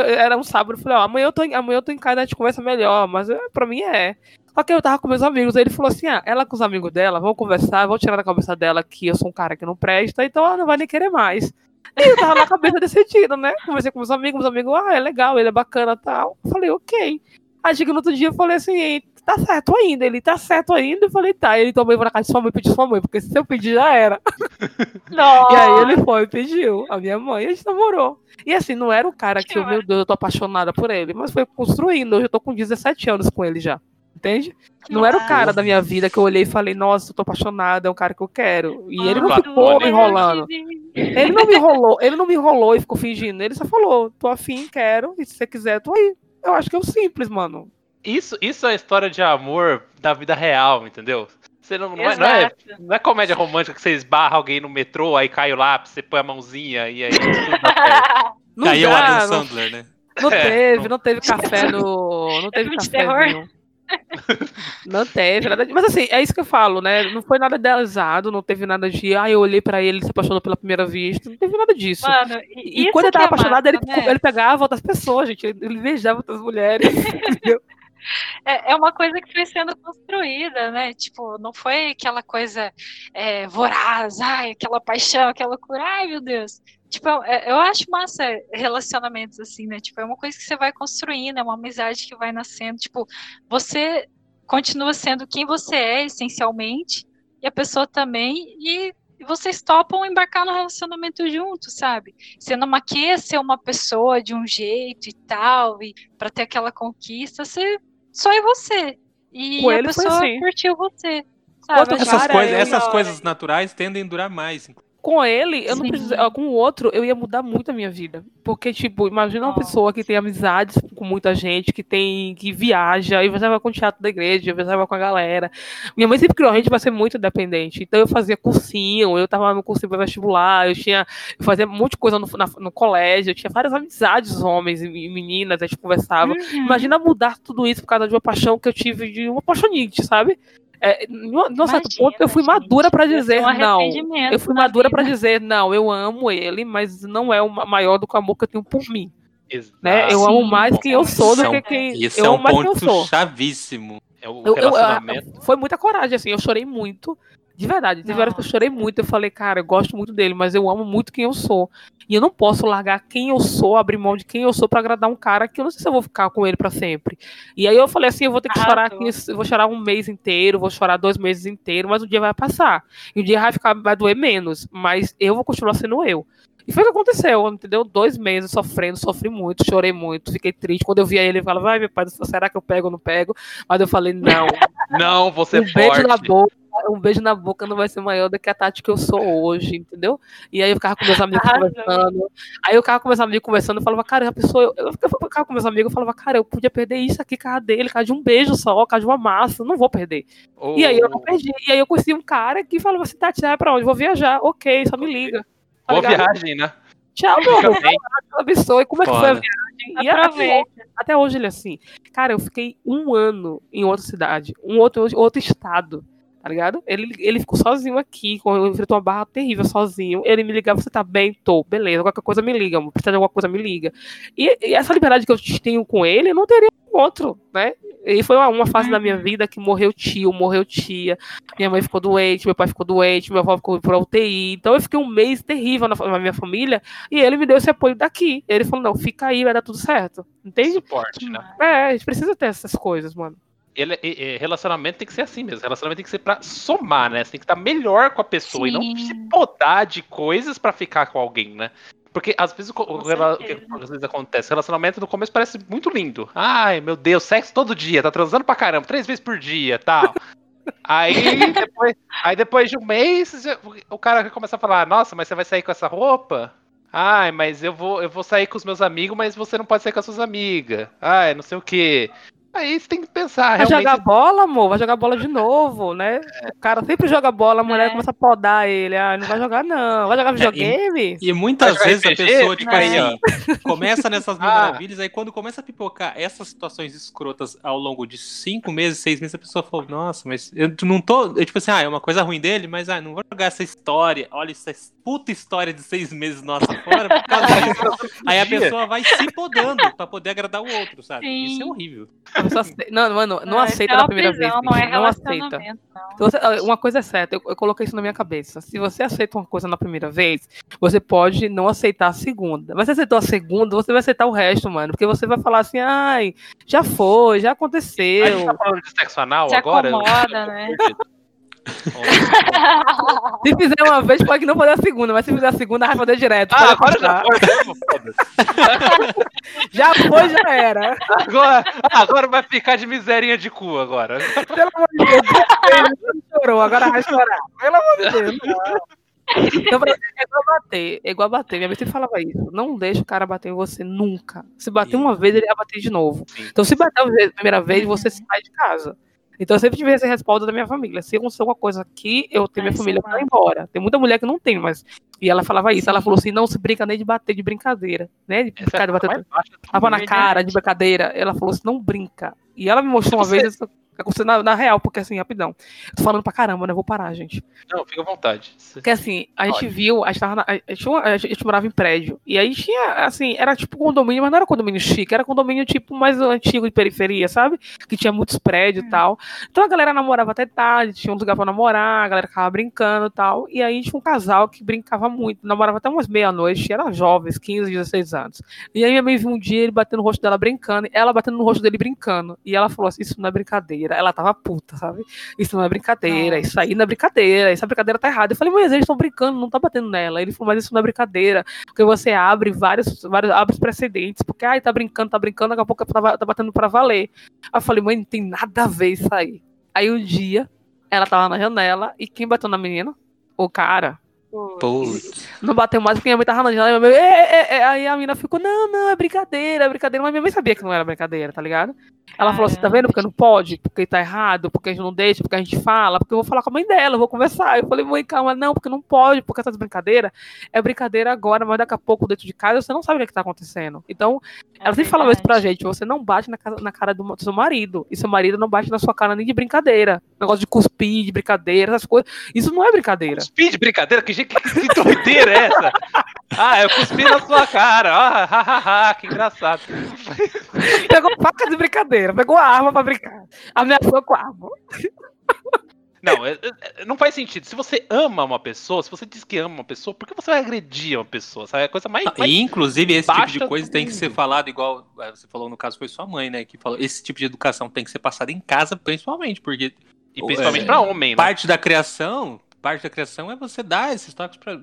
era um sábado. Eu falei, ó, amanhã eu tô, em- amanhã eu tô em casa, a gente conversa melhor, mas é, pra mim é. Só que eu tava com meus amigos, aí ele falou assim: ah, ela com os amigos dela, vão conversar, vão tirar da cabeça dela que eu sou um cara que não presta, então ela não vai nem querer mais. E eu tava na cabeça decidido, né? Conversei com meus amigos, meus amigos, ah, é legal, ele é bacana e tal. Eu falei, ok. Aí chega no outro dia eu falei assim, tá certo ainda. Ele tá certo ainda. Eu falei, tá. Ele tomou pra casa de sua mãe, pediu sua mãe, porque se eu pedir já era. E aí ele foi e pediu. A minha mãe, a gente namorou. E assim, não era o cara que, eu, meu Deus, eu tô apaixonada por ele, mas foi construindo. Hoje eu tô com 17 anos com ele já. Entende? Não era o cara da minha vida que eu olhei e falei, nossa, eu tô apaixonada, é um cara que eu quero. E ele não ficou me enrolando. Ele não me enrolou, ele não me enrolou e ficou fingindo. Ele só falou, tô afim, quero, e se você quiser, tô aí. Eu acho que é o simples, mano. Isso, isso é a história de amor da vida real, entendeu? Você não, não, é, não, é, não é comédia romântica que você esbarra alguém no metrô, aí cai o lápis, você põe a mãozinha e aí Caiu o Adam Sandler, né? não É, teve, não teve café no. Não teve de café. terror? Não teve nada de... Mas assim, é isso que eu falo, né? Não foi nada idealizado, não teve nada de, ah, eu olhei pra ele e se apaixonou pela primeira vista. Não teve nada disso. Mano, E, isso quando ele tava é apaixonado, ele, massa, né? ele pegava outras pessoas, gente. Ele ele beijava outras mulheres. entendeu? É, é uma coisa que foi sendo construída, né? Tipo, não foi aquela coisa é, voraz, ai, aquela paixão, aquela loucura, ai meu Deus. Tipo, é- eu acho massa relacionamentos assim, né? Tipo, é uma coisa que você vai construindo, é uma amizade que vai nascendo. Tipo, você continua sendo quem você é, essencialmente, e a pessoa também, e vocês topam embarcar no relacionamento juntos, sabe? Você não maquia ser uma pessoa de um jeito e tal, e para ter aquela conquista, você só é você. E Com a pessoa assim. curtiu você. Sabe? Essas, eu- essas coisas naturais tendem a durar mais. Com ele, eu não Sim. precisava. Com o outro, eu ia mudar muito a minha vida. Porque, tipo, imagina uma pessoa que tem amizades com muita gente, que tem. que viaja, e viajava com o teatro da igreja, viajava com a galera. Minha mãe sempre criou a gente pra ser muito independente. Então eu fazia cursinho, eu tava no cursinho vestibular, eu tinha. Eu fazia um monte de coisa no, na- no colégio, eu tinha várias amizades, homens e meninas, a gente conversava. Uhum. Imagina mudar tudo isso por causa de uma paixão que eu tive de uma paixonite, sabe? É, no, no certo Imagina, ponto, eu fui madura pra ia ser dizer um não. Eu fui madura pra dizer não, eu amo ele, mas não é o ma- maior do que o amor que eu tenho por mim, né? Exato. Eu amo mais quem eu sou do Isso é que quem Isso eu é amo um mais quem eu ponto sou. chavíssimo. É o Eu- eu- relacionamento. foi muita coragem, assim, eu chorei muito. De verdade, teve horas que eu chorei muito. Eu falei, cara, eu gosto muito dele, mas eu amo muito quem eu sou. E eu não posso largar quem eu sou, abrir mão de quem eu sou pra agradar um cara que eu não sei se eu vou ficar com ele pra sempre. E aí eu falei assim, eu vou ter que chorar Arrasou. aqui, eu vou chorar um mês inteiro, vou chorar dois meses inteiros, mas um dia vai passar. E um dia vai ficar, vai doer menos, mas eu vou continuar sendo eu. E foi o que aconteceu, entendeu? Dois meses sofrendo, sofri muito, chorei muito, fiquei triste. Quando eu via ele, eu falava, vai, meu pai, será que eu pego ou não pego? Mas eu falei, não, Não, você um beijo forte. na boca, um beijo na boca não vai ser maior do que a Tati que eu sou hoje, entendeu? E aí eu ficava com meus amigos Arrasou. conversando. Aí eu ficava com meus amigos conversando, eu falava, cara, a pessoa. Eu, eu ficava com meus amigos, eu falava, cara, eu podia perder isso aqui, cara dele, cara de um beijo só, cara de uma massa, não vou perder. O- E aí eu não perdi. E aí eu conheci um cara que falava assim, Tati, vai pra onde? Vou viajar. Ok, só me liga. Tá Boa ligado? viagem, né? Tchau, meu amor. Como é que foi a viagem? E até até hoje ele é assim. Cara, eu fiquei um ano em outra cidade, um outro, outro estado, tá ligado? Ele, ele ficou sozinho aqui, com- enfrentou uma barra terrível sozinho. Ele me ligava, você tá bem? Tô, beleza, qualquer coisa me liga, precisa de alguma coisa me liga. E, e essa liberdade que eu tenho com ele, eu não teria com outro, né? E foi uma, uma fase da minha vida que morreu tio, morreu tia, minha mãe ficou doente, meu pai ficou doente, minha avó ficou pra UTI. Então eu fiquei um mês terrível na, na minha família e ele me deu esse apoio daqui. Ele falou: não, fica aí, vai dar tudo certo. Entende? Suporte, né? É, a gente precisa ter essas coisas, mano. Ele, e relacionamento tem que ser assim mesmo. Relacionamento tem que ser pra somar, né? Você tem que estar melhor com a pessoa e não Sim. se podar de coisas pra ficar com alguém, né? Porque às vezes o Com rela- o que certeza. às vezes acontece, relacionamento no começo parece muito lindo. Ai, meu Deus, sexo todo dia, tá transando pra caramba, três vezes por dia, tal. Aí depois, aí depois de um mês, o cara começa a falar: "Nossa, mas você vai sair com essa roupa?" Ai, mas eu vou, eu vou sair com os meus amigos, mas você não pode sair com as suas amigas. Ai, não sei o quê. Aí você tem que pensar, Vai realmente. jogar bola, amor, vai jogar bola de novo, né? O cara sempre joga bola, a mulher É. começa a podar ele. Ah, não vai jogar, não. Vai jogar videogame? E muitas Vai jogar vezes a RPG? pessoa, tipo Fica assim, aí, começa nessas mil Ah. maravilhas, aí quando começa a pipocar essas situações escrotas ao longo de cinco meses, seis meses, a pessoa fala, nossa, mas eu não tô. Eu, tipo assim, ah, é uma coisa ruim dele, mas ah, não vou jogar essa história. Olha, essa puta história de seis meses nossa fora por causa disso. Aí a pessoa vai se podando pra poder agradar o outro, sabe? Sim. Isso é horrível. A pessoa ace- Não, mano, não aceita isso é na uma primeira prisão, vez. Não é não aceita. não. Você- uma coisa é certa, eu, eu coloquei isso na minha cabeça. Se você aceita uma coisa na primeira vez, você pode não aceitar a segunda. Mas se você aceitou a segunda, você vai aceitar o resto, mano. Porque você vai falar assim, ai, já foi, já A gente aconteceu. tá falando de sexo anal Se agora? acomoda, né? Se fizer uma vez, pode não fazer a segunda, mas se fizer a segunda, vai fazer direto. Ah, agora já foi. Já foi, já era. Agora, agora vai ficar de miserinha de cu agora. Pelo amor de Deus, chorou, agora vai chorar. Pelo amor de Deus. não. Então, pra- é igual bater, é igual bater. Minha mãe sempre falava isso. Não deixa o cara bater em você nunca. Se bater uma vez, ele vai bater de novo. Sim. Então, se bater a primeira vez, você sai de casa. Então, eu sempre tive esse respaldo da minha família. Se acontecer alguma coisa aqui, eu tenho minha família pra ir embora. Tem muita mulher que não tem, mas. E ela falava isso. Ela falou assim: não se brinca nem de bater de brincadeira. Né? De Essa é de bater tapa na cara, de brincadeira. Ela falou assim: não brinca. E ela me mostrou uma vez aconteceu na, na real, porque assim, rapidão. Tô falando pra caramba, né? Vou parar, gente. Não, fica à vontade. Porque assim, a gente viu, a gente, tava na- a, gente, a gente morava em prédio. E aí tinha, assim, era tipo condomínio, mas não era condomínio chique, era condomínio tipo mais antigo de periferia, sabe? Que tinha muitos prédios e tal. Então a galera namorava até tarde, tinha um lugar pra namorar, a galera ficava brincando e tal. E aí tinha um casal que brincava muito, namorava até umas meia-noite, eram jovens, 15, 16 anos. E aí minha mãe viu um dia ele batendo no rosto dela brincando, e ela batendo no rosto dele brincando. E ela falou assim: Isso não é brincadeira. Ela tava puta, sabe? Isso não é brincadeira, Nossa. isso aí não é brincadeira, essa brincadeira tá errada. Eu falei, mas eles estão brincando, não tá batendo nela. Ele falou, mas isso não é brincadeira, porque você abre vários, vários abre precedentes, porque ai, tá brincando, tá brincando, daqui a pouco tá, tá batendo pra valer. Aí eu falei, mãe, não tem nada a ver isso aí. Aí um dia, ela tava na janela, e quem bateu na menina? O cara. Putz. Não bateu mais porque minha mãe tava na janela. e mãe, "É, é, é." Aí a menina ficou, não, não, é brincadeira, é brincadeira. Mas minha mãe sabia que não era brincadeira, tá ligado? Ela falou assim, tá vendo porque não pode? Porque tá errado, porque a gente não deixa, porque a gente fala, porque eu vou falar com a mãe dela, eu vou conversar. Eu falei, mãe, calma, não, porque não pode, porque essas brincadeiras é brincadeira agora, mas daqui a pouco dentro de casa você não sabe o que, é que tá acontecendo. Então, É ela sempre falava isso pra gente, você não bate na, casa- na cara do, do seu marido, e seu marido não bate na sua cara nem de brincadeira. Negócio de cuspir, de brincadeira, essas coisas. Isso não é brincadeira. Cuspi de brincadeira? Que, que, que doideira é essa? Ah, eu cuspi na sua cara. Ah, ha, ha, ha, que engraçado. Pegou faca de brincadeira, pegou a arma pra brincar. Ameaçou com a arma. Não, é- é- não faz sentido. Se você ama uma pessoa, se você diz que ama uma pessoa, por que você vai agredir uma pessoa? Sabe? É a coisa mais. Ah, mais- E, inclusive, esse tipo de coisa tem que ser falado igual eh, você falou no caso foi sua mãe, né? Que falou esse tipo de educação tem que ser passada em casa, principalmente, porque E principalmente é, pra homem, né? parte da criação, parte da criação é você dar esses toques para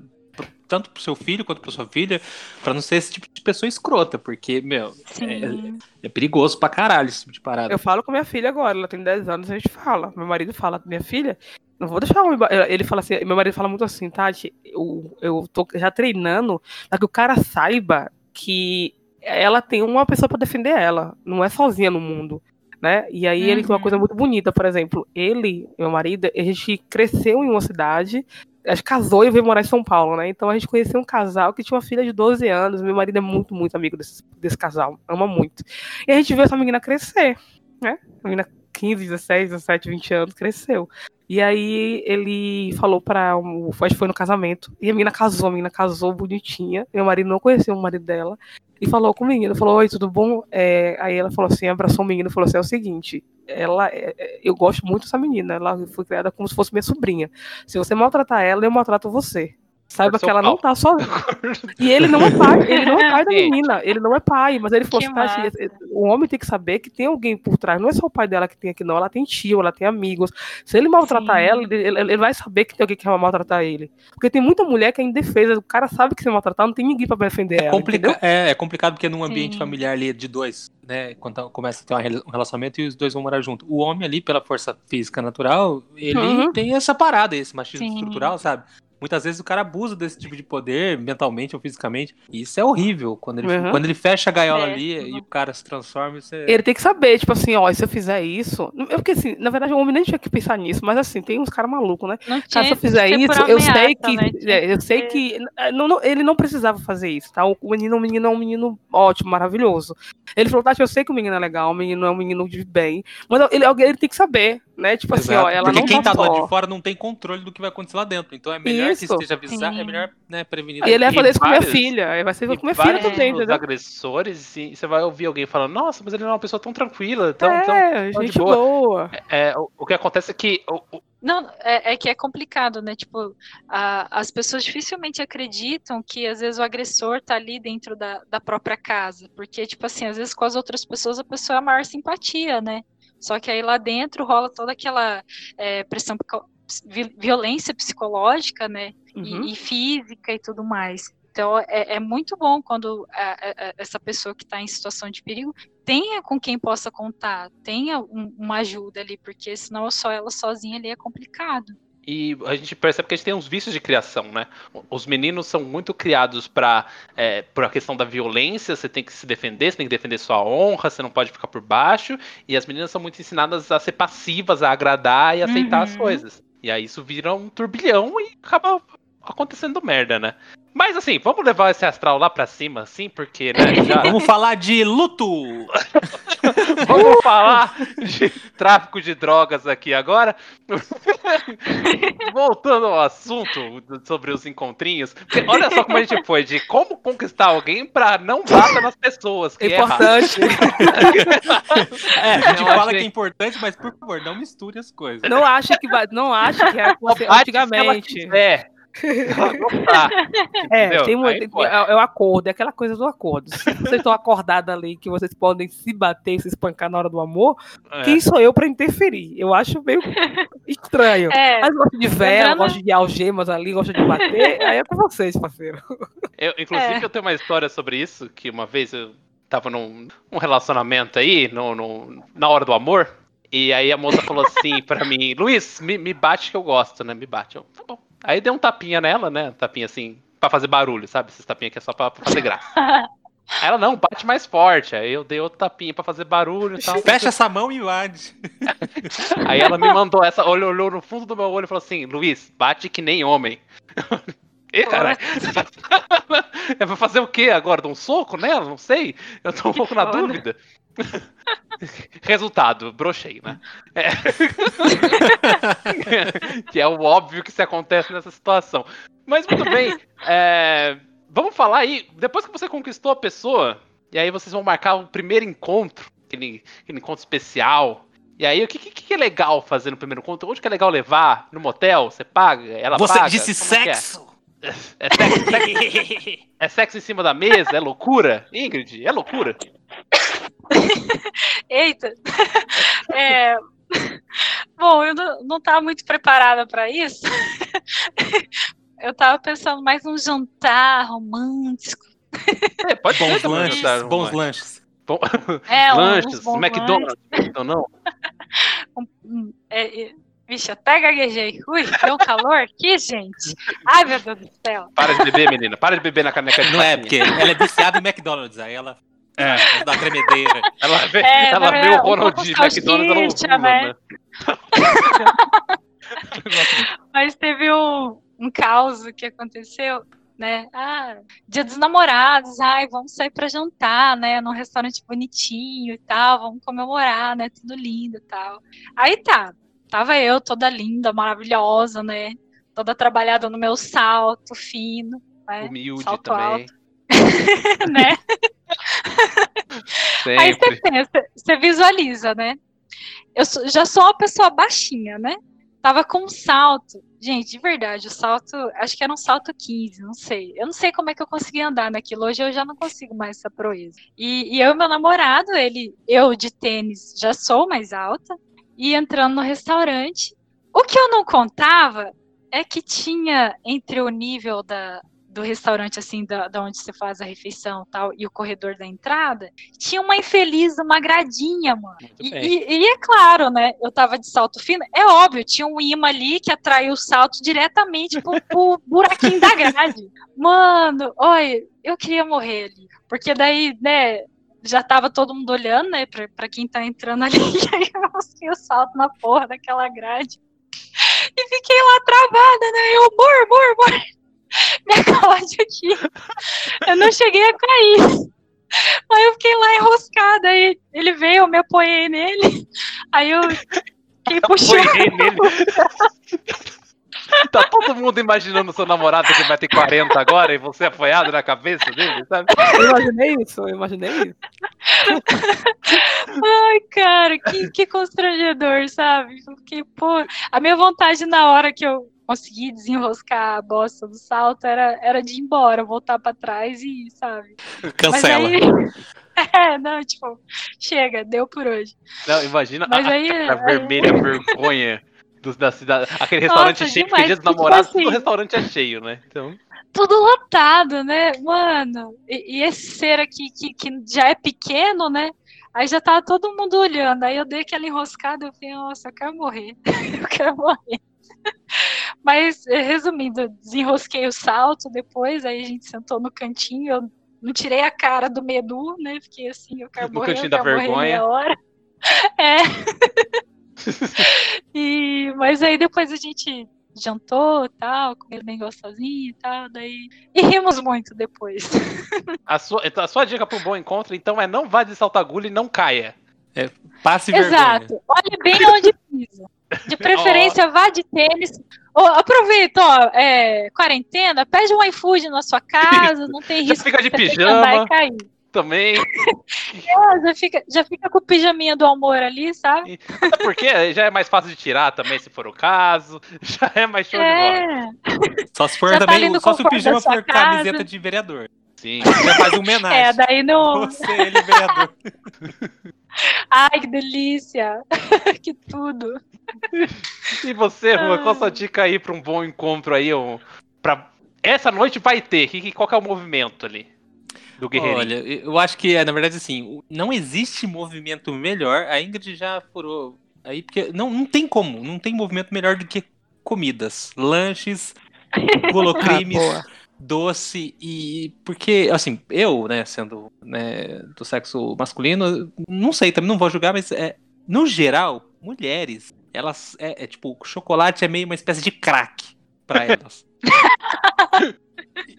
tanto pro seu filho quanto pra sua filha, pra não ser esse tipo de pessoa escrota, porque, meu, Sim. é perigoso pra caralho esse tipo de parada. Eu falo com minha filha agora, ela tem 10 anos, a gente fala. Meu marido fala, minha filha, não vou deixar Ele fala assim, meu marido fala muito assim, Tati, eu, eu tô já treinando pra que o cara saiba que ela tem uma pessoa pra defender ela, não é sozinha no mundo. Né? E aí ele tem uma Uhum. coisa muito bonita, por exemplo, ele, meu marido, a gente cresceu em uma cidade, a gente casou e veio morar em São Paulo, né? Então a gente conheceu um casal que tinha uma filha de 12 anos. Meu marido é muito, muito amigo desse, desse casal, ama muito. E a gente viu essa menina crescer, né? A menina 15, 16, 17, 20 anos, cresceu. E aí ele falou pra. Um, acho que foi no casamento. E a menina casou, a menina casou bonitinha. Meu marido não conhecia o marido dela. E falou com o menino, falou, oi, tudo bom? É, aí ela falou assim, abraçou o menino falou assim, é o seguinte, ela, é- é- eu gosto muito dessa menina, ela foi criada como se fosse minha sobrinha. Se você maltratar ela, eu maltrato você. Saiba que ela pau. não tá sozinha. E ele não é pai, ele não é pai da menina, ele não é pai, mas ele falou Que assim, "Tati, massa. esse- o homem tem que saber que tem alguém por trás, não é só o pai dela que tem aqui não, ela tem tio, ela tem amigos. Se ele maltratar Sim. ela, ele, ele- vai saber que tem alguém que vai maltratar ele. Porque tem muita mulher que é indefesa, o cara sabe que se maltratar, não tem ninguém pra defender É, ela, é, é complicado porque num ambiente Sim. familiar ali de dois, né? Quando tá- começa a ter um relacionamento e os dois vão morar junto. O homem ali, pela força física natural, ele Uhum. tem essa parada, esse machismo Sim. estrutural, sabe? Muitas vezes o cara abusa desse tipo de poder, mentalmente ou fisicamente. E isso é horrível. Quando ele, Uhum. quando ele fecha a gaiola É, ali sim. e o cara se transforma, isso é. Ele tem que saber, tipo assim, ó, se eu fizer isso. Eu, porque assim, na verdade, o homem nem tinha que pensar nisso, mas assim, tem uns caras malucos, né? Não Cara, se eu fizer isso, eu sei ameaça, que. né? É, eu sei que. é, não- não- ele não precisava fazer isso, tá? O menino, o menino é um menino ótimo, maravilhoso. Ele falou, Tati, eu sei que o menino é legal, o menino é um menino de bem. Mas ele, alguém- ele tem que saber. Né? Tipo assim, Exato. ó, ela Porque não quem tá do só- lado de fora não tem controle do que vai acontecer lá dentro. Então é melhor Isso. que esteja avisado, Sim. é melhor né, prevenir. E ele vai fazer isso com minha filha. Aí vai ser com minha filha também, entendeu? agressores, e você vai ouvir alguém falando, nossa, mas ele não é uma pessoa tão tranquila, tão, é, tão de gente boa. boa. É, o, o que acontece é que o- o- Não, é, é que é complicado, né? Tipo, a- as pessoas dificilmente acreditam que às vezes o agressor tá ali dentro da, da própria casa. Porque, tipo assim, às vezes com as outras pessoas a pessoa é a maior simpatia, né? Só que aí lá dentro rola toda aquela é, pressão, violência psicológica, né? e- Uhum. e, física e tudo mais. Então é, é muito bom quando a- a- essa pessoa que está em situação de perigo tenha com quem possa contar, tenha um- uma ajuda ali, porque senão só ela sozinha ali é complicado. E a gente percebe que a gente tem uns vícios de criação, né? Os meninos são muito criados para é, por a questão da violência, você tem que se defender, você tem que defender sua honra, você não pode ficar por baixo. E as meninas são muito ensinadas a ser passivas, a agradar e aceitar as Uhum. coisas. E aí isso vira um turbilhão e acaba acontecendo merda, né? Mas assim, vamos levar esse astral lá pra cima, assim, porque, né, já... Vamos falar de luto! Vamos falar de tráfico de drogas aqui agora. Voltando ao assunto sobre os encontrinhos. porque olha só como a gente foi, de como conquistar alguém pra não bata nas pessoas. Que É é importante. É, a gente fala achei- que é importante, mas por favor, não misture as coisas. Não acha que não acha que ela antigamente. quiser. É, tem um, Aí tem- é, é o acordo, é aquela coisa do acordo. Se vocês estão acordados ali que vocês podem se bater e se espancar na hora do amor, É. quem sou eu pra interferir? Eu acho meio estranho. É, Mas gosto de vela, Lembrando- gosto de algemas ali, gosto de bater, aí é com vocês, parceiro. Eu, inclusive, É. eu tenho uma história sobre isso, que uma vez eu tava num, num relacionamento aí, no, no- na hora do amor, e aí a moça falou assim pra mim, Luiz, me, me bate que eu gosto, né? Me bate. Eu, tá bom. Aí dei um tapinha nela, né? Um tapinha assim, pra fazer barulho, sabe? Esses tapinhas que é só pra, pra fazer graça. Aí ela, não, bate mais forte. Aí eu dei outro tapinha pra fazer barulho e tal. Fecha essa mão e bate. Aí ela me mandou essa, olhou, olhou no fundo do meu olho e falou assim: Luiz, bate que nem homem. Ih, caralho. É pra fazer o quê agora? Dar um soco nela? Não sei. Eu tô um pouco na dúvida. Resultado, brochei, né? É. que é o óbvio que se acontece nessa situação. Mas muito bem. é, Vamos falar aí, depois que você conquistou a pessoa, e aí vocês vão marcar o primeiro encontro, aquele, aquele encontro especial. E aí, o que, que, que é legal fazer no primeiro encontro? Onde que é legal levar? No motel? Você paga? Ela Você paga? disse Como é é? sexo? É sexo, sexo, é sexo em cima da mesa? É loucura? Ingrid, é loucura? Eita! É, Bom, eu não, não tava muito preparada para isso. Eu tava pensando mais num jantar romântico. É, pode Bons ser lanches, bons lanches. Bom- É, lanches, bons McDonald's, então não. É, é, Vixe, até gaguejei. Ui, deu um calor aqui, gente. Ai, meu Deus do céu. Para de beber, menina. Para de beber na caneca de Não é, porque ela é viciada em McDonald's, aí ela É. uma tremedeira. Ela vê, É, ela não, vê é, o um Ronald pouco de McDonald's, ela ovula, né? né? Mas teve um, um caos que aconteceu, né? Ah, dia dos namorados, ai, vamos sair pra jantar, né? Num restaurante bonitinho e tal, vamos comemorar, né? Tudo lindo e tal. Aí tá, tava eu toda linda, maravilhosa, né? Toda trabalhada no meu salto fino, né? Humilde Salto também. né? Aí você pensa, você visualiza, né? Eu já sou uma pessoa baixinha, né? Tava com um salto. Gente, de verdade, o salto, acho que era um salto 15, não sei. Eu não sei como é que eu consegui andar naquilo. Hoje eu já não consigo mais essa proeza. E, e eu e meu namorado, ele, eu de tênis já sou mais alta, e entrando no restaurante. O que eu não contava é que tinha entre o nível da, do restaurante, assim, da, da onde você faz a refeição e tal, e o corredor da entrada, tinha uma infeliz, uma gradinha, mano. E, e- e é claro, né? Eu tava de salto fino, é óbvio, tinha um imã ali que atraiu o salto diretamente pro, pro buraquinho da grade. Mano, olha, eu queria morrer ali. Porque daí, né, já tava todo mundo olhando, né, pra, pra quem tá entrando ali, e aí eu o salto na porra daquela grade. E fiquei lá travada, né? Eu, amor, amor, amor. Me acorde aqui. Eu não cheguei a cair. Aí eu fiquei lá enroscada. Aí ele veio, eu me apoiei nele. Aí eu puxou? Apoiei nele. Tá todo mundo imaginando seu namorado que vai ter 40 agora e você apoiado na cabeça dele, sabe? Eu imaginei isso, eu imaginei isso. Ai, cara, que, que constrangedor, sabe? Porque, pô, a minha vontade na hora que eu consegui desenroscar a bosta do salto era, era de ir embora, voltar pra trás e, sabe? Cancela. Mas aí... É, não, tipo, chega, deu por hoje. Não, imagina Mas a, aí- a aí- vermelha vergonha dos, da cidade. Aquele restaurante Nossa, cheio, demais, porque dia dos tipo namorados, assim- todo restaurante é cheio, né? Então, Tudo lotado, né? Mano, e, e esse ser aqui que, que já é pequeno, né? Aí já tava todo mundo olhando. Aí eu dei aquela enroscada, eu falei, nossa, eu quero morrer. eu quero morrer. Mas, eh, resumindo, desenrosquei o salto depois, aí a gente sentou no cantinho, eu não tirei a cara do medo, né? Fiquei assim, eu quero No morrer, cantinho eu da quero morrer vergonha. meia hora. É. e, mas aí depois a gente jantou tal, comeu bem gostosinho e tal, daí. E rimos muito depois. a sua, então, a sua dica para um bom encontro, então, é não vá de salto agulha e não caia. Passe vergonha. Exato. Olhe bem onde pisa. De preferência, vá de tênis. Ô, aproveita, ó, é, quarentena, pede um iFood na sua casa, não tem Já risco fica de pijama. e cair. Também. É, já, fica, já fica com o pijaminha do amor ali, sabe? Até porque já é mais fácil de tirar também, se for o caso. Já é mais show de bola. É, Só se for Já tá também, no só se o pijama for camiseta casa. de vereador. Sim. Já faz uma é, homenagem. daí não. Você, ele, vereador. Ai, que delícia! que tudo. E você, Rua, qual a sua dica aí para um bom encontro aí? Um, pra... Essa noite vai ter. Que, qual que é o movimento ali? Do guerreiro? Olha, eu acho que, é, na verdade, assim, não existe movimento melhor. A Ingrid já furou aí, porque não, não tem como, não tem movimento melhor do que comidas, lanches, golocrimes, Ah, doce e porque assim eu né sendo né, do sexo masculino não sei também não vou julgar mas é, no geral mulheres elas é, é tipo chocolate é meio uma espécie de crack pra elas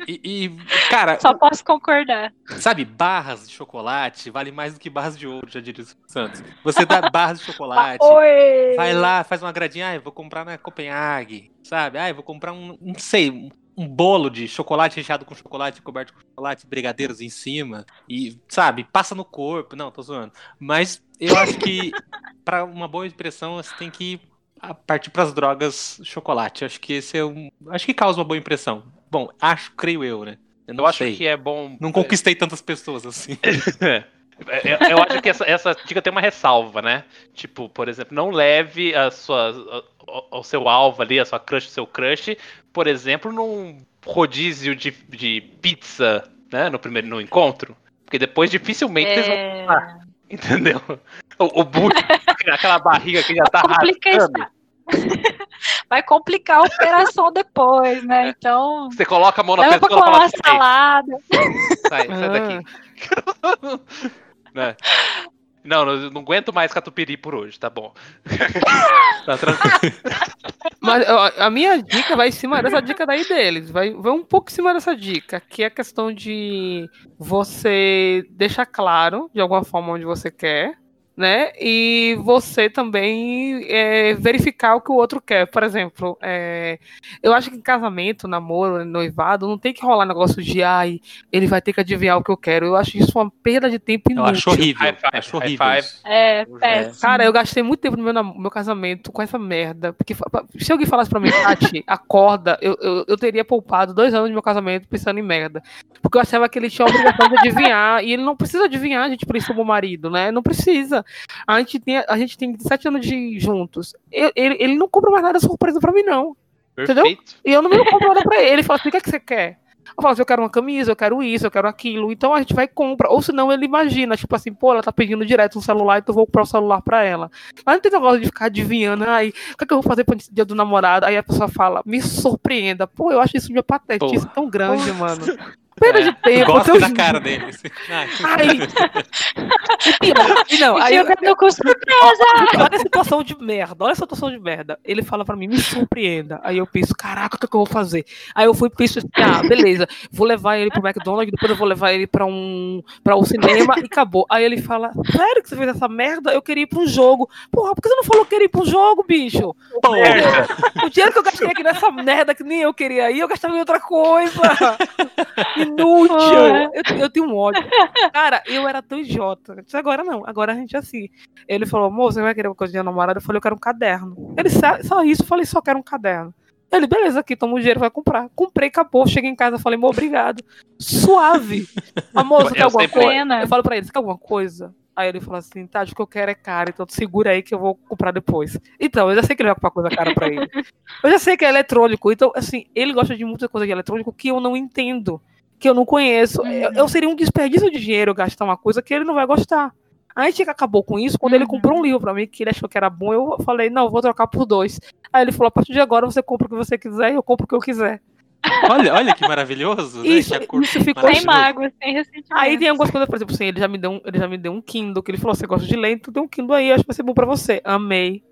e, e, cara Só posso concordar. sabe barras de chocolate vale mais do que barras de ouro já diria o Santos você dá barras de chocolate Oi! Vai lá, faz uma gradinha, ah, eu vou comprar na Copenhague, sabe? Ah, eu vou comprar um, não sei, um, bolo de chocolate recheado com chocolate, coberto com chocolate, brigadeiros em cima, e, sabe, passa no corpo. Não, tô zoando. Mas eu acho que, pra uma boa impressão, você tem que partir pras drogas chocolate. Acho que esse é um. Acho que causa uma boa impressão. Bom, acho, creio eu, né? Eu não Eu acho sei. que é bom. Não conquistei tantas pessoas assim. É, Eu, eu acho que essa, essa dica tem uma ressalva, né? Tipo, por exemplo, não leve a sua, a- o seu alvo ali, a sua crush, o seu crush, por exemplo, num rodízio de, de pizza, né? No primeiro no encontro. Porque depois dificilmente vocês vão. É... Entendeu? O, o bucho, aquela barriga que já tá rasgando. Vai complicar a operação depois, né? Então, Você coloca a mão na pessoa e fala uma assim, "Ei, salada. sai, sai daqui. Né? Não, não, não aguento mais catupiry por hoje, tá bom. tá tranquilo. Mas ó, a minha dica vai em cima dessa dica daí deles. Vai, vai um pouco em cima dessa dica, que é a questão de você deixar claro de alguma forma onde você quer, né? E você também é, verificar o que o outro quer. Por exemplo, é, eu acho que em casamento, namoro, noivado, não tem que rolar negócio de ai, ele vai ter que adivinhar o que eu quero. Eu acho isso uma perda de tempo Eu inútil. acho horrível. High five, acho high horrível. five. isso. É, péssimo. Cara, eu gastei muito tempo no meu, meu casamento com essa merda. Porque se alguém falasse pra mim, Tati, acorda, eu, eu, eu teria poupado dois anos do meu casamento pensando em merda. Porque eu achava que ele tinha a obrigação de adivinhar. e ele não precisa adivinhar, gente precisa como marido, né? Não precisa. A gente tem, a gente tem sete anos de juntos. Eu- ele, ele não compra mais nada surpresa pra mim, não. Entendeu? Perfeito. E eu não me compro nada pra ele. Ele fala assim: o que, é que você quer? Eu falo assim, eu quero uma camisa, eu quero isso, eu quero aquilo. Então a gente vai e compra. Ou senão ele imagina, tipo assim, pô, ela tá pedindo direto um celular, então eu vou comprar o celular pra ela. Mas não tem negócio de ficar adivinhando, ai, o que, é que eu vou fazer pro dia do namorado? Aí a pessoa fala, me surpreenda. Pô, eu acho isso uma patetice tão grande, mano. Perda de tempo. Gosto teu- da cara dele. Ai, Ai. E pior, e não, aí eu, Jogando com surpresa! olha a situação de merda, olha a situação de merda. Ele fala pra mim, me surpreenda. Aí eu penso, caraca, o que, é que eu vou fazer? Aí eu fui e penso assim, ah, beleza, vou levar ele pro McDonald's, depois eu vou levar ele pra um, pra um cinema e acabou. Aí ele fala, sério que você fez essa merda? Eu queria ir pra um jogo. Porra, por que você não falou que queria ir pra um jogo, bicho? Merda. O dinheiro que eu gastei aqui nessa merda que nem eu queria ir, eu gastava em outra coisa. Inútil. Eu, eu tenho um ódio. Cara, eu era tão idiota. Agora não, agora a gente é assim. Ele falou, moço, você vai querer uma coisa de namorada? Eu falei, eu quero um caderno. Ele, só, isso, eu falei, só quero um caderno. Ele, beleza, aqui, toma o dinheiro, vai comprar. Comprei, acabou. Cheguei em casa, falei, "Mô, obrigado. Suave. A moça, quer Eu alguma coisa? Pena. Eu falo pra ele, você quer alguma coisa? Aí ele falou assim, tá, o que eu quero é caro, então segura aí que eu vou comprar depois. Então, eu já sei que ele vai comprar coisa cara pra ele. Eu já sei que é eletrônico, então, assim, ele gosta de muita coisa de eletrônico que eu não entendo, que eu não conheço. Eu, eu seria um desperdício de dinheiro eu gastar uma coisa que ele não vai gostar. A gente acabou com isso quando ele Uhum. comprou um livro pra mim, que ele achou que era bom, eu falei, não, vou trocar por dois. Aí ele falou, a partir de agora você compra o que você quiser e eu compro o que eu quiser. olha, olha que maravilhoso. né? Isso, Que acordo isso ficou Sem mágoa, sem ressentimento. Aí tem algumas coisas, por exemplo, assim, ele já me deu um, ele já me deu um Kindle, que ele falou, você gosta de ler, então tem um Kindle aí, acho que vai ser bom pra você. Amei.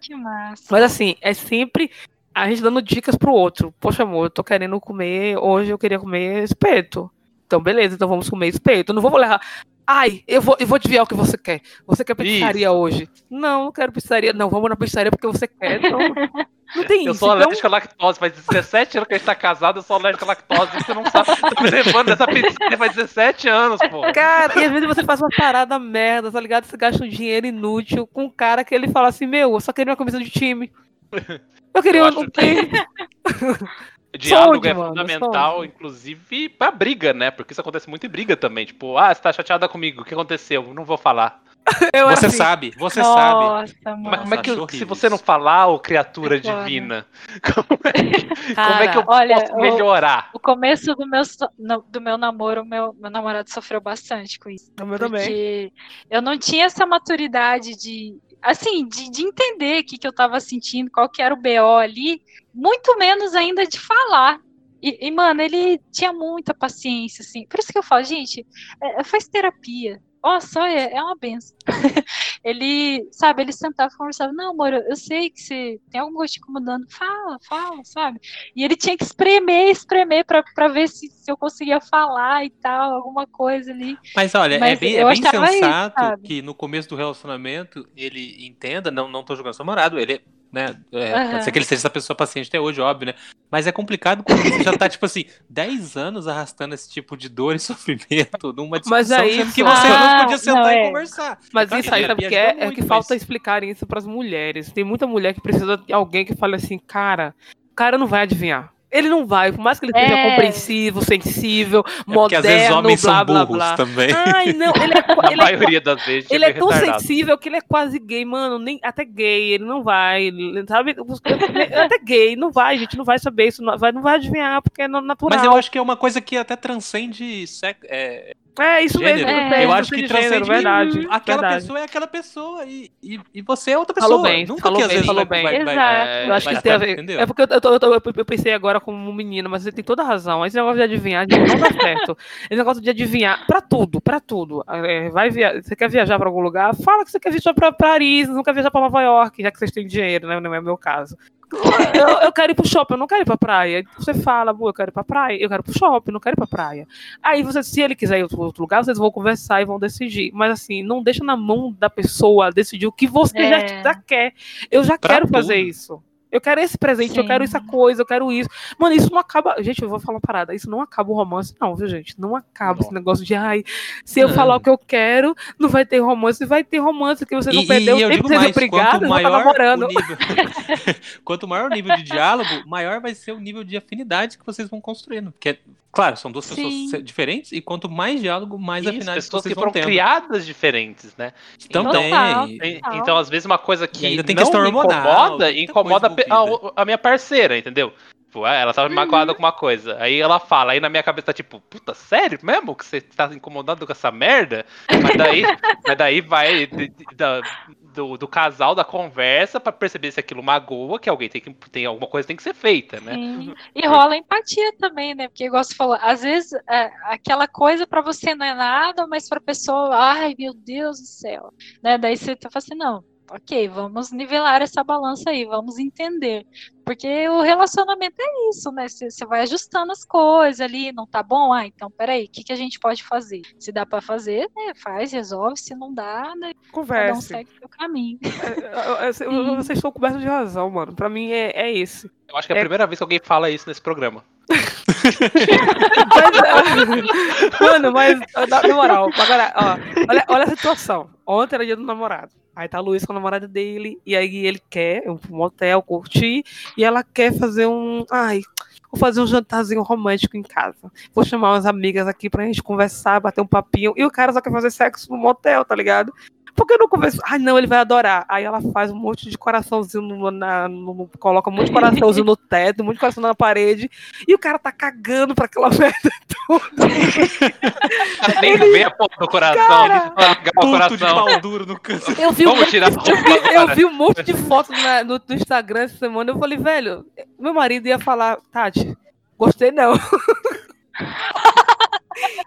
Que massa. Mas assim, é sempre a gente dando dicas pro outro. Poxa, amor, eu tô querendo comer, hoje eu queria comer espeto. Então, beleza, então vamos comer espeto. Eu não vou levar. Ai, eu vou, eu vou desviar o que você quer. Você quer pizzaria hoje? Não, não quero pizzaria. Não, vamos na pizzaria porque você quer. Então, não tem Eu isso. sou Então, alérgico à lactose, faz 17 anos que a gente tá casado, eu sou alérgico à lactose, você não sabe. Tô me levando dessa pizzaria faz 17 anos, pô. Cara, e às vezes você faz uma parada merda, tá ligado? Você gasta um dinheiro inútil com um cara que ele fala assim, meu, eu só queria uma comissão de time. Eu queria Eu um time. Diálogo Sonde, é mano, fundamental, sonde. inclusive pra briga, né? Porque isso acontece muito em briga também. Tipo, ah, você tá chateada comigo, o que aconteceu? Não vou falar. Eu Você assim, sabe, você sabe. Nossa, Mas mano. como é que, se você não falar, ô criatura foda. divina, como é, que- como é que eu Cara, olha, posso o- melhorar? O começo do meu, no- do meu namoro, meu, meu namorado sofreu bastante com isso. O meu também. Porque eu não tinha essa maturidade de, assim, de, de entender o que, que eu tava sentindo, qual que era o BO ali, muito menos ainda de falar. E, e, mano, ele tinha muita paciência, assim. Por isso que eu falo, gente, é, faz terapia. Nossa, é, é uma benção. ele, sabe, ele sentava e conversava, não, amor, eu, sei que você tem alguma coisa te incomodando, fala, fala, sabe? E ele tinha que espremer, espremer pra, pra ver se, se eu conseguia falar e tal, alguma coisa ali. Mas olha, é Mas bem, é bem achava isso, sensato sabe? que no começo do relacionamento ele entenda, não, não tô jogando seu namorado, ele, né, é, Aham. pode ser que ele seja essa pessoa paciente até hoje, óbvio, né, mas é complicado quando você já tá, tipo assim, 10 anos arrastando esse tipo de dor e sofrimento numa discussão, Mas é sendo que isso. você Ah, não podia sentar não, e é. conversar. Mas Claro isso aí, sabe o que é? ajuda É que muito, falta mas- explicarem isso pras mulheres. Tem muita mulher que precisa de alguém que fale assim, cara, o cara não vai adivinhar. Ele não vai, por mais que ele seja É. compreensivo, sensível, É porque às vezes moderno, homens blá, são blá, blá. também. Ai, não, ele é, ele é, maioria das vezes, ele é meio tão retardado. sensível que ele é quase gay, mano. Nem, até gay, ele não vai, ele- sabe? Até gay, não vai, gente, não vai saber isso, não vai, não vai adivinhar, porque é natural. Mas eu acho que é uma coisa que até transcende sec- é, É isso gênero. mesmo. É. eu acho que de transcende gênero, verdade. aquela verdade. pessoa é aquela pessoa e, e, e você é outra pessoa. Falou bem, Nunca falou bem, falou vai, bem. vai, vai, Exato. É, Eu acho que tem a ver. entendeu? É porque eu, tô- eu tô- eu pensei agora como menina, mas você tem toda a razão. Esse negócio de adivinhar não dá certo. Esse negócio de adivinhar pra tudo, pra tudo. É, vai via... Você quer viajar pra algum lugar? Fala que você quer viajar pra Paris, não quer viajar pra Nova York, já que vocês têm dinheiro, né? Não é o meu caso. Eu, eu quero ir pro shopping, eu não quero ir pra praia. Você fala, "Amor, eu quero ir pra praia, eu quero ir pro shopping, não quero ir pra praia. Aí você, se ele quiser ir pra outro lugar, vocês vão conversar e vão decidir. Mas assim, não deixa na mão da pessoa decidir o que você já, É. já quer. Eu já Pra quero fazer tudo. isso. Eu quero esse presente, eu Sim. quero essa coisa, eu quero isso. Mano, isso não acaba. Gente, eu vou falar uma parada. Isso não acaba o romance, não, viu, gente? Não acaba esse Não. negócio de, ai, se eu Não. falar o que eu quero, não vai ter romance. Vai ter romance, que você não E- perdeu e eu tempo digo sendo mais, obrigado, quanto não tá maior namorando. o nível, quanto maior o nível de diálogo, maior vai ser o nível de afinidade que vocês vão construindo. Porque, claro, são duas pessoas Sim. se- diferentes e quanto mais diálogo, mais Isso, afinidade pessoas vocês que vão foram tendo. criadas diferentes, né? Também. Total. E- Total. Então, às vezes, uma coisa que ainda tem não questão me hormonal, incomoda, tem incomoda a, a, minha parceira, entendeu? Tipo, é, ela tava magoada com uma coisa. Aí ela fala, aí na minha cabeça tá tipo, puta, sério mesmo que você tá incomodado com essa merda? Mas daí, mas daí vai de- de- da- do, do casal, da conversa, pra perceber se aquilo magoa, que alguém tem que. Tem, alguma coisa tem que ser feita, né? Sim. E rola empatia também, né? Porque, igual você falou, às vezes é, aquela coisa pra você não é nada, mas pra pessoa, ai meu Deus do céu. Né? Daí você tá falando assim, não, ok, vamos nivelar essa balança aí, vamos entender. Porque o relacionamento é isso, né? Você vai ajustando as coisas ali, não tá bom? Ah, então peraí, o que, que a gente pode fazer? Se dá pra fazer, né? Faz, resolve. Se não dá, né? Cada um Converse. segue o seu caminho. Eu- eu- eu- Vocês estão cobertos de razão, mano. Pra mim é, é esse. Eu acho que é a É. primeira vez que alguém fala isso nesse programa. Mas, mano, mas na, na moral, agora, ó, olha, olha a situação. Ontem era dia do namorado. Aí tá a Luiz com a namorada dele, e aí ele quer um motel, curtir, e ela quer fazer um. Ai, vou fazer um jantarzinho romântico em casa. Vou chamar umas amigas aqui pra gente conversar, bater um papinho. E o cara só quer fazer sexo no motel, tá ligado? Por que eu não converso? Ai, não, ele vai adorar. Aí ela faz um monte de coraçãozinho, no, na, no- coloca um monte de coraçãozinho no teto, um monte de coração na parede, e o cara tá cagando pra aquela merda toda. Cara, nem vê a ponta do coração, Cara, ligar o Ponto de coração. pau duro no canto. Eu vi, um Vamos monte, tirar a eu, vi, eu vi um monte de fotos na- no, no Instagram essa semana. Eu falei, velho, meu marido ia falar, Tati, gostei não.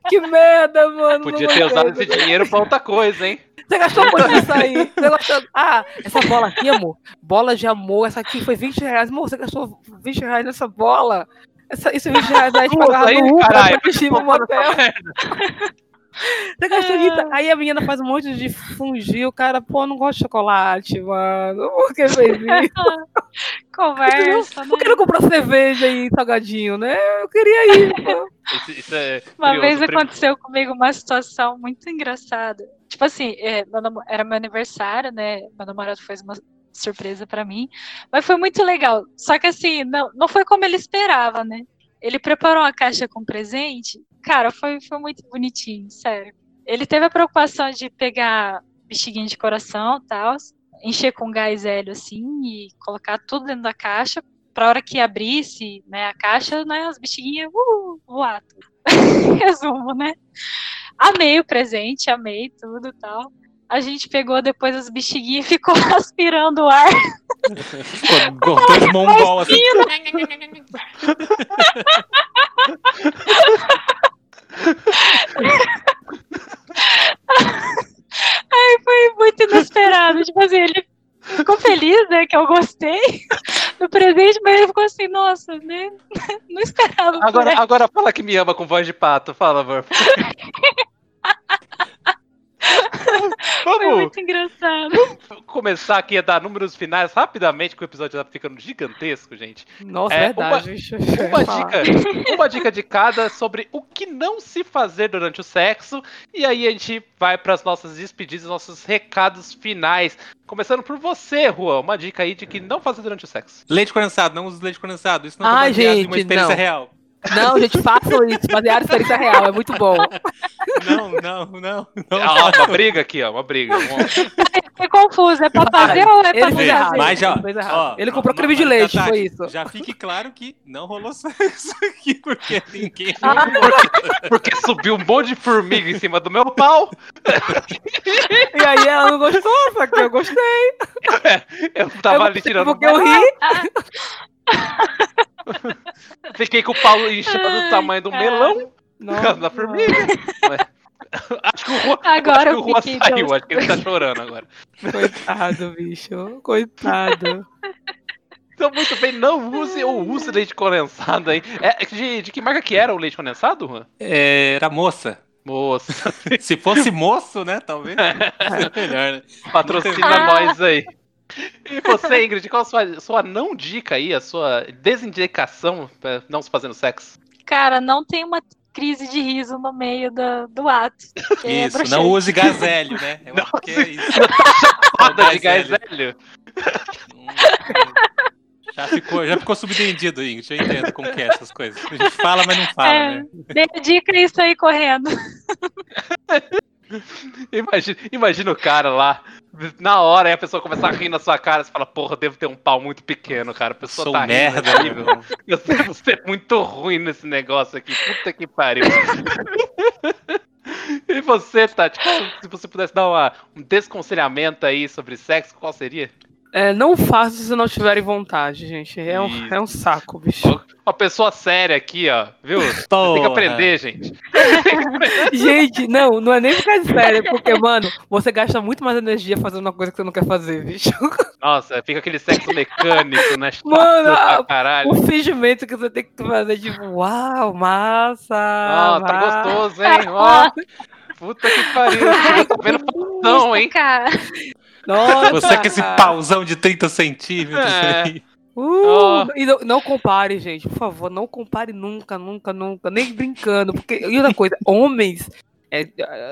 que merda, mano. Podia ter usado esse dinheiro pra outra coisa, hein? Você gastou muito nisso aí. Você gastou... Ah, essa bola aqui, amor. Bola de amor. Essa aqui foi 20 reais. Amor, você gastou 20 reais nessa bola. Essa, esse 20 reais aí pagava aí, no Uber pra xixi no motel. Você gastou nisso. Aí a menina faz um monte de fungir. O cara, pô, não gosta de chocolate, mano. Por que fez isso? Conversa, né? Por que não comprou cerveja e salgadinho, né? Eu queria ir. Isso, isso é Uma curioso. vez aconteceu comigo uma situação muito engraçada. Tipo assim, é, era meu aniversário, né? Meu namorado fez uma surpresa pra mim, mas foi muito legal. Só que assim, não, não foi como ele esperava, né? Ele preparou uma caixa com presente. Cara, foi, foi muito bonitinho, sério. Ele teve a preocupação de pegar bexiguinha de coração tal, encher com gás hélio assim e colocar tudo dentro da caixa. Pra hora que abrisse né, a caixa, né, as bexiguinhas uh, voar. Resumo, né? Amei o presente, amei tudo e tal. A gente pegou depois as bexiguinhas e ficou aspirando o ar. Cortou os mongol assim. Aí foi muito inesperado. tipo assim, ele ficou feliz, né? Que eu gostei do presente, mas ele ficou assim, nossa, né? Não esperava. Agora, agora fala que me ama com voz de pato, fala, amor. Foi Vamos muito engraçado. começar aqui a dar números finais rapidamente, que o episódio tá ficando gigantesco, gente. Nossa, É, verdade. Uma falar. dica, uma dica de cada sobre o que não se fazer durante o sexo. E aí a gente vai para as nossas despedidas, nossos recados finais. Começando por você, Juan. Uma dica aí de que não fazer durante o sexo. Leite condensado, não use leite condensado. Isso não é uma experiência não. real. Não, gente, façam isso. Baseado em experiência real. É muito bom. Não, não, não. não Ó, uma briga aqui, ó. Uma briga. Fiquei confusa. É pra fazer ou é pra Ele Gente, errado. fazer? mas já- ó, ele comprou creme de leite, Tati, foi isso. Já fique claro que não rolou sexo aqui, porque ninguém. Porque subiu um monte de formiga em cima do meu pau. E aí ela não gostou, só que eu gostei. Eu tava eu ali tirando. porque eu ri. Fiquei com o pau inchado do tamanho do melão. Por causa da formiga. Acho que o Juan, Agora acho eu que o fiquei saiu, acho que ele tá chorando agora. Coitado, bicho. Coitado. Então, muito bem, não use ou use leite condensado aí. É, de, de que marca que era o leite condensado, Juan? É, era moça. Moça, Se fosse moço, né? Talvez. seria melhor, né? patrocina Ah. nós aí. E você, Ingrid, qual a sua, sua não dica aí, a sua desindicação pra não se fazendo sexo? Cara, não tem uma crise de riso no meio do, do ato. é Isso, broxante. não use gás hélio, né? Eu Não acho que é isso. Roda de hélio. Hum, Já ficou, já ficou subentendido, Ingrid. Eu entendo como que é essas coisas. A gente fala, mas não fala, É. né? Dê a dica isso aí correndo. Imagina, imagina o cara lá, na hora, aí a pessoa começa a rir na sua cara, você fala, porra, eu devo ter um pau muito pequeno, cara. A pessoa Sou tá merda, rindo, né? Eu devo ser muito ruim nesse negócio aqui. Puta que pariu. E você, Tati, qual- se você pudesse dar uma- um desconselhamento aí sobre sexo, qual seria? É, não faça se não tiverem vontade, gente. É um, Isso. é um saco, bicho. Uma pessoa séria aqui, ó, viu? Tem que aprender, gente. Gente, não, não é nem ficar de sério, porque, mano, você gasta muito mais energia fazendo uma coisa que você não quer fazer, bicho. Nossa, fica aquele sexo mecânico, né? Chato Mano, a- caralho. O fingimento que você tem que fazer, tipo, uau, massa. Ó, tá gostoso, hein? Ó, puta que pariu. Eu tô vendo não, hein? Cara, Nossa, Você com esse pauzão de 30 centímetros É. aí. Uh, Ó. e não, não compare, gente, por favor, não compare nunca, nunca, nunca, nem brincando, porque, e outra coisa, homens, é,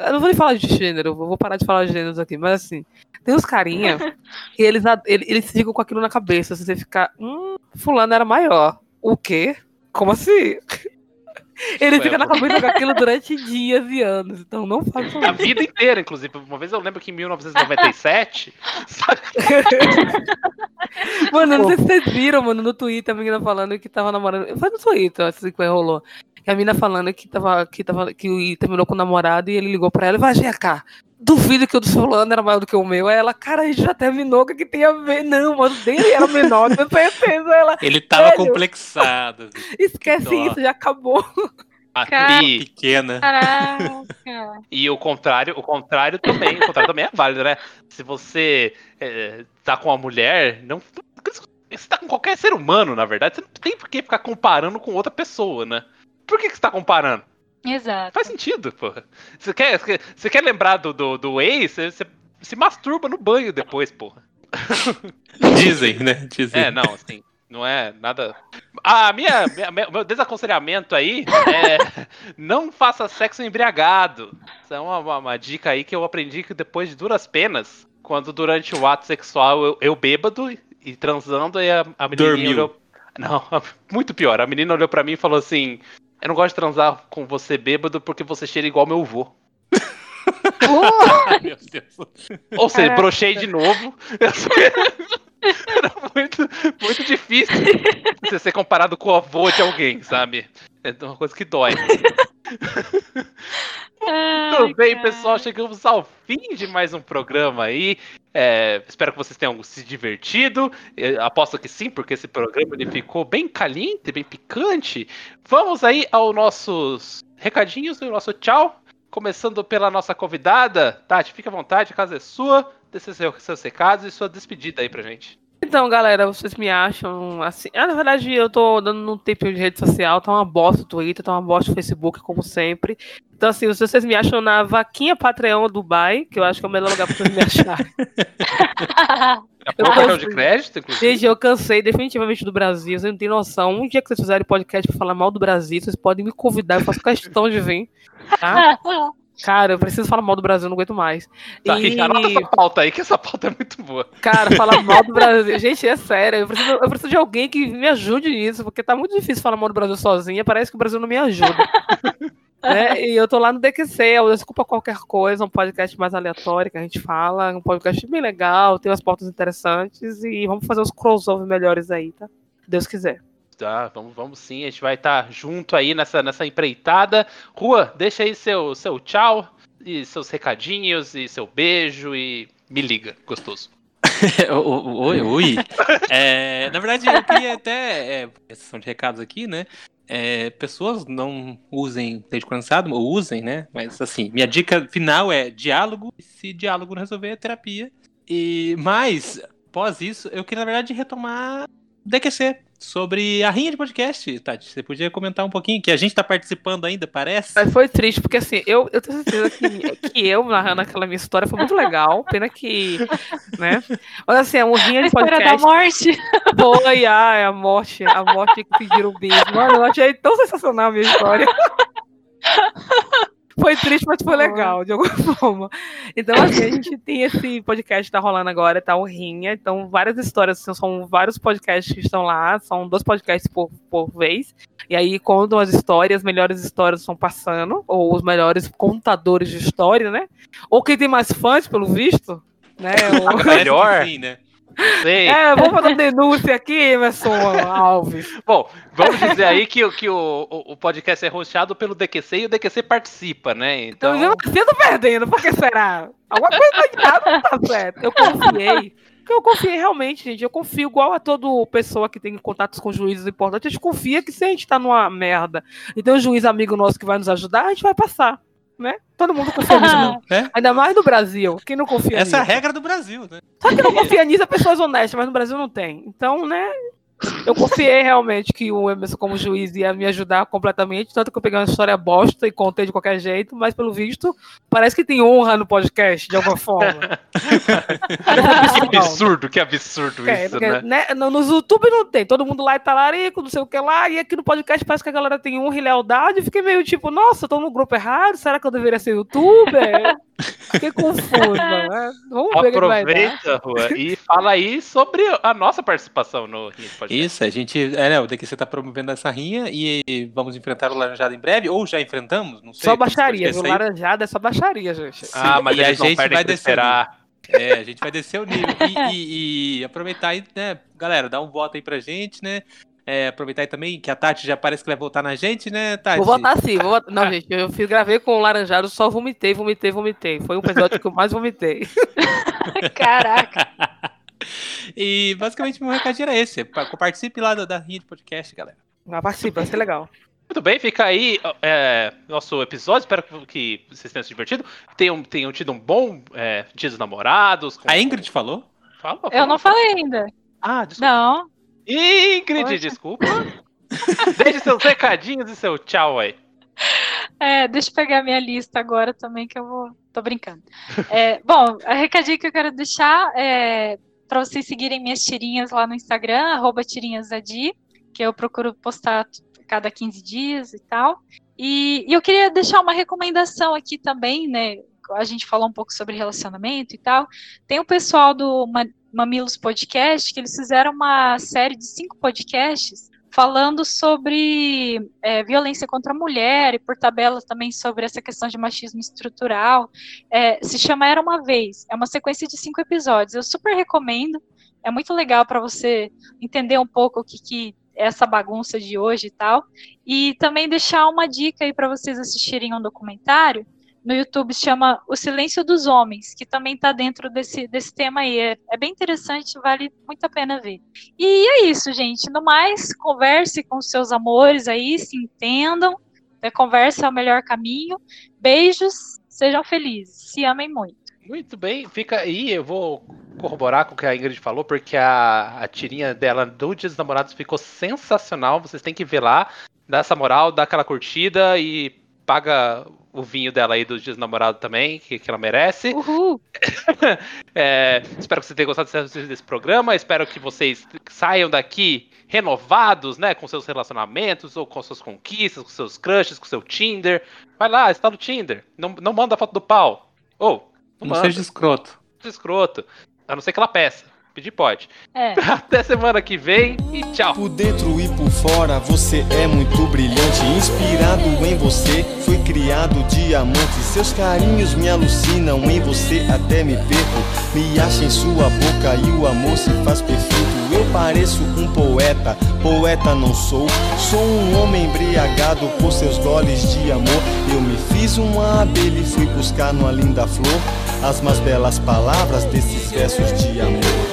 eu não vou nem falar de gênero, eu vou parar de falar de gêneros aqui, mas assim, tem uns carinha que eles, a- ele- eles ficam com aquilo na cabeça, se você ficar, hum, fulano era maior, o quê? Como assim? Ele Ué, fica na cabeça com aquilo durante dias e anos, então não façam A isso. vida inteira, inclusive. Uma vez eu lembro que em 1997. sabe? Mano, não sei se vocês viram, mano, no Twitter a menina falando que tava namorando. Foi no Twitter, assim que rolou. Que a menina falando que tava, que tava, que terminou com o namorado e ele ligou pra ela e vai, vem cá. Duvido que o do fulano era maior do que o meu. Aí ela, cara, a gente já terminou, o que, que tem a ver? Não, mano, o dele era menor, tenho certeza. Ela, Ele tava Velho. complexado. esquece Dó. isso, já acabou. Cara. E, Pequena. caraca. e o contrário, o contrário também. O contrário também é válido, né? Se você é, tá com uma mulher, não. Você tá com qualquer ser humano, na verdade, você não tem por que ficar comparando com outra pessoa, né? Por que, que você tá comparando? Exato. Faz sentido, porra. Você quer, você quer lembrar do, do, do ex, você, você se masturba no banho depois, porra. Dizem, né? Dizem. É, não, assim, não é nada. A minha, minha- meu- meu desaconselhamento aí é não faça sexo embriagado. Isso é uma, uma- uma dica aí que eu aprendi que depois de duras penas, quando durante o ato sexual eu, eu bêbado e, e transando, aí a, a menininha Dormiu. olhou. Não, muito pior. A menina olhou pra mim e falou assim: Eu não gosto de transar com você bêbado porque você cheira igual meu vô. Ai, meu Deus. Ou seja, Caraca. brochei de novo. Era muito, muito difícil você ser comparado com o avô de alguém, sabe? É uma coisa que dói. Tudo bem, cara. pessoal, chegamos ao fim de mais um programa aí. É, espero que vocês tenham se divertido. Eu aposto que sim, porque esse programa ele ficou bem caliente, bem picante. Vamos aí aos nossos recadinhos e o nosso tchau. Começando pela nossa convidada. Tati, fique à vontade, a casa é sua. Dê seus, seus recados e sua despedida aí pra gente. Então, galera, vocês me acham assim. Ah, na verdade, eu tô dando um tempo de rede social, tá uma bosta o Twitter, tá uma bosta o Facebook, como sempre. Então, assim, se vocês me acham na vaquinha Patreon Dubai, que eu acho que é o melhor lugar pra vocês me acharem. É o cartão de crédito, inclusive. Gente, eu cansei definitivamente do Brasil, vocês não têm noção. Um dia que vocês fizerem podcast pra falar mal do Brasil, vocês podem me convidar, eu faço questão de vir. Tá? Cara, eu preciso falar mal do Brasil, não aguento mais. Tá, E- Anota essa pauta aí, que essa pauta é muito boa. Cara, falar mal do Brasil. Gente, é sério. Eu preciso, eu preciso de alguém que me ajude nisso, porque tá muito difícil falar mal do Brasil sozinha. Parece que o Brasil não me ajuda. né? E eu tô lá no DQC, eu desculpa qualquer coisa, um podcast mais aleatório que a gente fala, um podcast bem legal, tem umas pautas interessantes e vamos fazer uns crossover melhores aí, tá? Deus quiser. Tá, vamos, vamos sim, a gente vai estar junto aí nessa, nessa empreitada. Rua, deixa aí seu, seu tchau, e seus recadinhos, e seu beijo, e me liga, gostoso. Oi, oi. É, na verdade, eu queria até. É, sessão de recados aqui, né? É, pessoas não usem leite condensado, ou usem, né? Mas assim, minha dica final é diálogo. e Se diálogo não resolver, é terapia. E mas, após isso, eu queria, na verdade, retomar DQC sobre a rinha de podcast, Tati. Você podia comentar um pouquinho, que a gente tá participando ainda, parece? Mas foi triste, porque assim, eu, eu tenho certeza que, que eu narrando aquela minha história foi muito legal. Pena que, né? Mas assim, é um rinha A de história da podcast. morte. Foi, ai, a morte, a morte que pediram o beijo. Mano, eu achei tão sensacional a minha história. Foi triste, mas foi legal, de alguma forma. Então, assim, a gente tem esse podcast que tá rolando agora, tá o Rinha. Então, várias histórias, assim, são vários podcasts que estão lá, são dois podcasts por, por vez. E aí contam as histórias, as melhores histórias estão passando, ou os melhores contadores de história, né? Ou quem tem mais fãs, pelo visto, né? Ou... Melhor. Sim, né? Sei. É, vamos fazer uma denúncia aqui, Emerson Alves. Bom, vamos dizer aí que, o- que o, o, o podcast é rosteado pelo DQC e o DQC participa, né? Então, Então, eu tô perdendo, por que será? Alguma coisa tá errada, não tá certo. Eu confiei. Porque eu confiei realmente, gente. Eu confio igual a toda pessoa que tem contatos com juízes importantes. A gente confia que se a gente tá numa merda e tem um juiz amigo nosso que vai nos ajudar, a gente vai passar. Né? Todo mundo confia nisso. não. Né? Ainda mais no Brasil. Quem não confia Essa é a nisso? regra do Brasil, né? Só que não confia nisso é pessoas honestas, mas no Brasil não tem. Então, né? Eu confiei realmente que o Emerson, como juiz, ia me ajudar completamente. Tanto que eu peguei uma história bosta e contei de qualquer jeito, mas pelo visto, parece que tem honra no podcast, de alguma forma. que absurdo, que absurdo É, isso, porque, né? né, no, nos YouTube não tem, todo mundo lá é talarico, não sei o que lá, e aqui no podcast parece que a galera tem honra e lealdade, fiquei meio tipo, nossa, eu tô no grupo errado, será que eu deveria ser youtuber? Fiquei confusa, né? Vamos ver o que vai dar. Aproveita, Rua, e fala aí sobre a nossa participação no de Podcast. Isso, a gente. É, né, o DQC tá promovendo essa rinha e vamos enfrentar o Laranjado em breve, ou já enfrentamos, não sei. Só baixaria, podcast Laranjada é só baixaria, gente. Ah, mas E a gente vai descer. É, a gente vai descer o nível. E, e- e aproveitar aí, né, galera, dá um voto aí pra gente, né? É, aproveitar aí também que a Tati já parece que vai votar na gente, né, Tati? Vou votar sim, vou votar. Não, gente, eu fiz, gravei com o Laranjado, só vomitei, vomitei, vomitei. Foi um episódio que eu mais vomitei. Caraca. E basicamente meu recadinho era esse. Pa- Participe lá da, da rinha de podcast, galera. Mas participa, vai ser legal. Muito bem, fica aí é, nosso episódio. Espero que- vocês tenham se divertido. Tenham, tenham tido um bom é, dia dos namorados. com- A Ingrid falou? Fala, Eu fala. não falei ainda. Ah, desculpa. Não. Ingrid, Poxa. desculpa. Deixe seus recadinhos e seu tchau aí. É, deixa eu pegar minha lista agora também, que eu vou. Tô brincando. É, bom, a recadinho que eu quero deixar é para vocês seguirem minhas tirinhas lá no Instagram, arroba tirinhasadi, que eu procuro postar cada 15 dias e tal. E, e eu queria deixar uma recomendação aqui também, né? A gente falou um pouco sobre relacionamento e tal. Tem o pessoal do Ma- Mamilos Podcast, que eles fizeram uma série de cinco podcasts falando sobre é, violência contra a mulher e por tabela também sobre essa questão de machismo estrutural. É, se chama Era uma Vez. É uma sequência de cinco episódios. Eu super recomendo. É muito legal para você entender um pouco o que, que é essa bagunça de hoje e tal. E também deixar uma dica aí para vocês assistirem um documentário no YouTube chama O Silêncio dos Homens, que também está dentro desse, desse tema aí. É, é bem interessante, vale muito a pena ver. E é isso, gente. No mais, converse com seus amores aí, se entendam. A conversa é o melhor caminho. Beijos, sejam felizes, se amem muito. Muito bem, fica aí. Eu vou corroborar com o que a Ingrid falou, porque a, a tirinha dela do Dia dos Namorados ficou sensacional. Vocês têm que ver lá, dá essa moral, dá aquela curtida e paga o vinho dela aí do Dia dos Namorados também, que, que ela merece. Uhul! É, espero que vocês tenham gostado desse, programa. Espero que vocês saiam daqui renovados, né? Com seus relacionamentos, ou com suas conquistas, com seus crushes, com seu Tinder. Vai lá, está no Tinder. Não, não manda a foto do pau. Ou, não, Não manda. seja escroto. escroto. A não ser que ela peça. Pedir pode. É. Até semana que vem e tchau. Por dentro e por fora você é muito brilhante. Inspirado em você, fui criado diamante. Seus carinhos me alucinam, em você até me perco. Me acha em sua boca e o amor se faz perfeito. Eu pareço um poeta, poeta não sou. Sou um homem embriagado por seus goles de amor. Eu me fiz uma abelha e fui buscar numa linda flor as mais belas palavras desses versos de amor.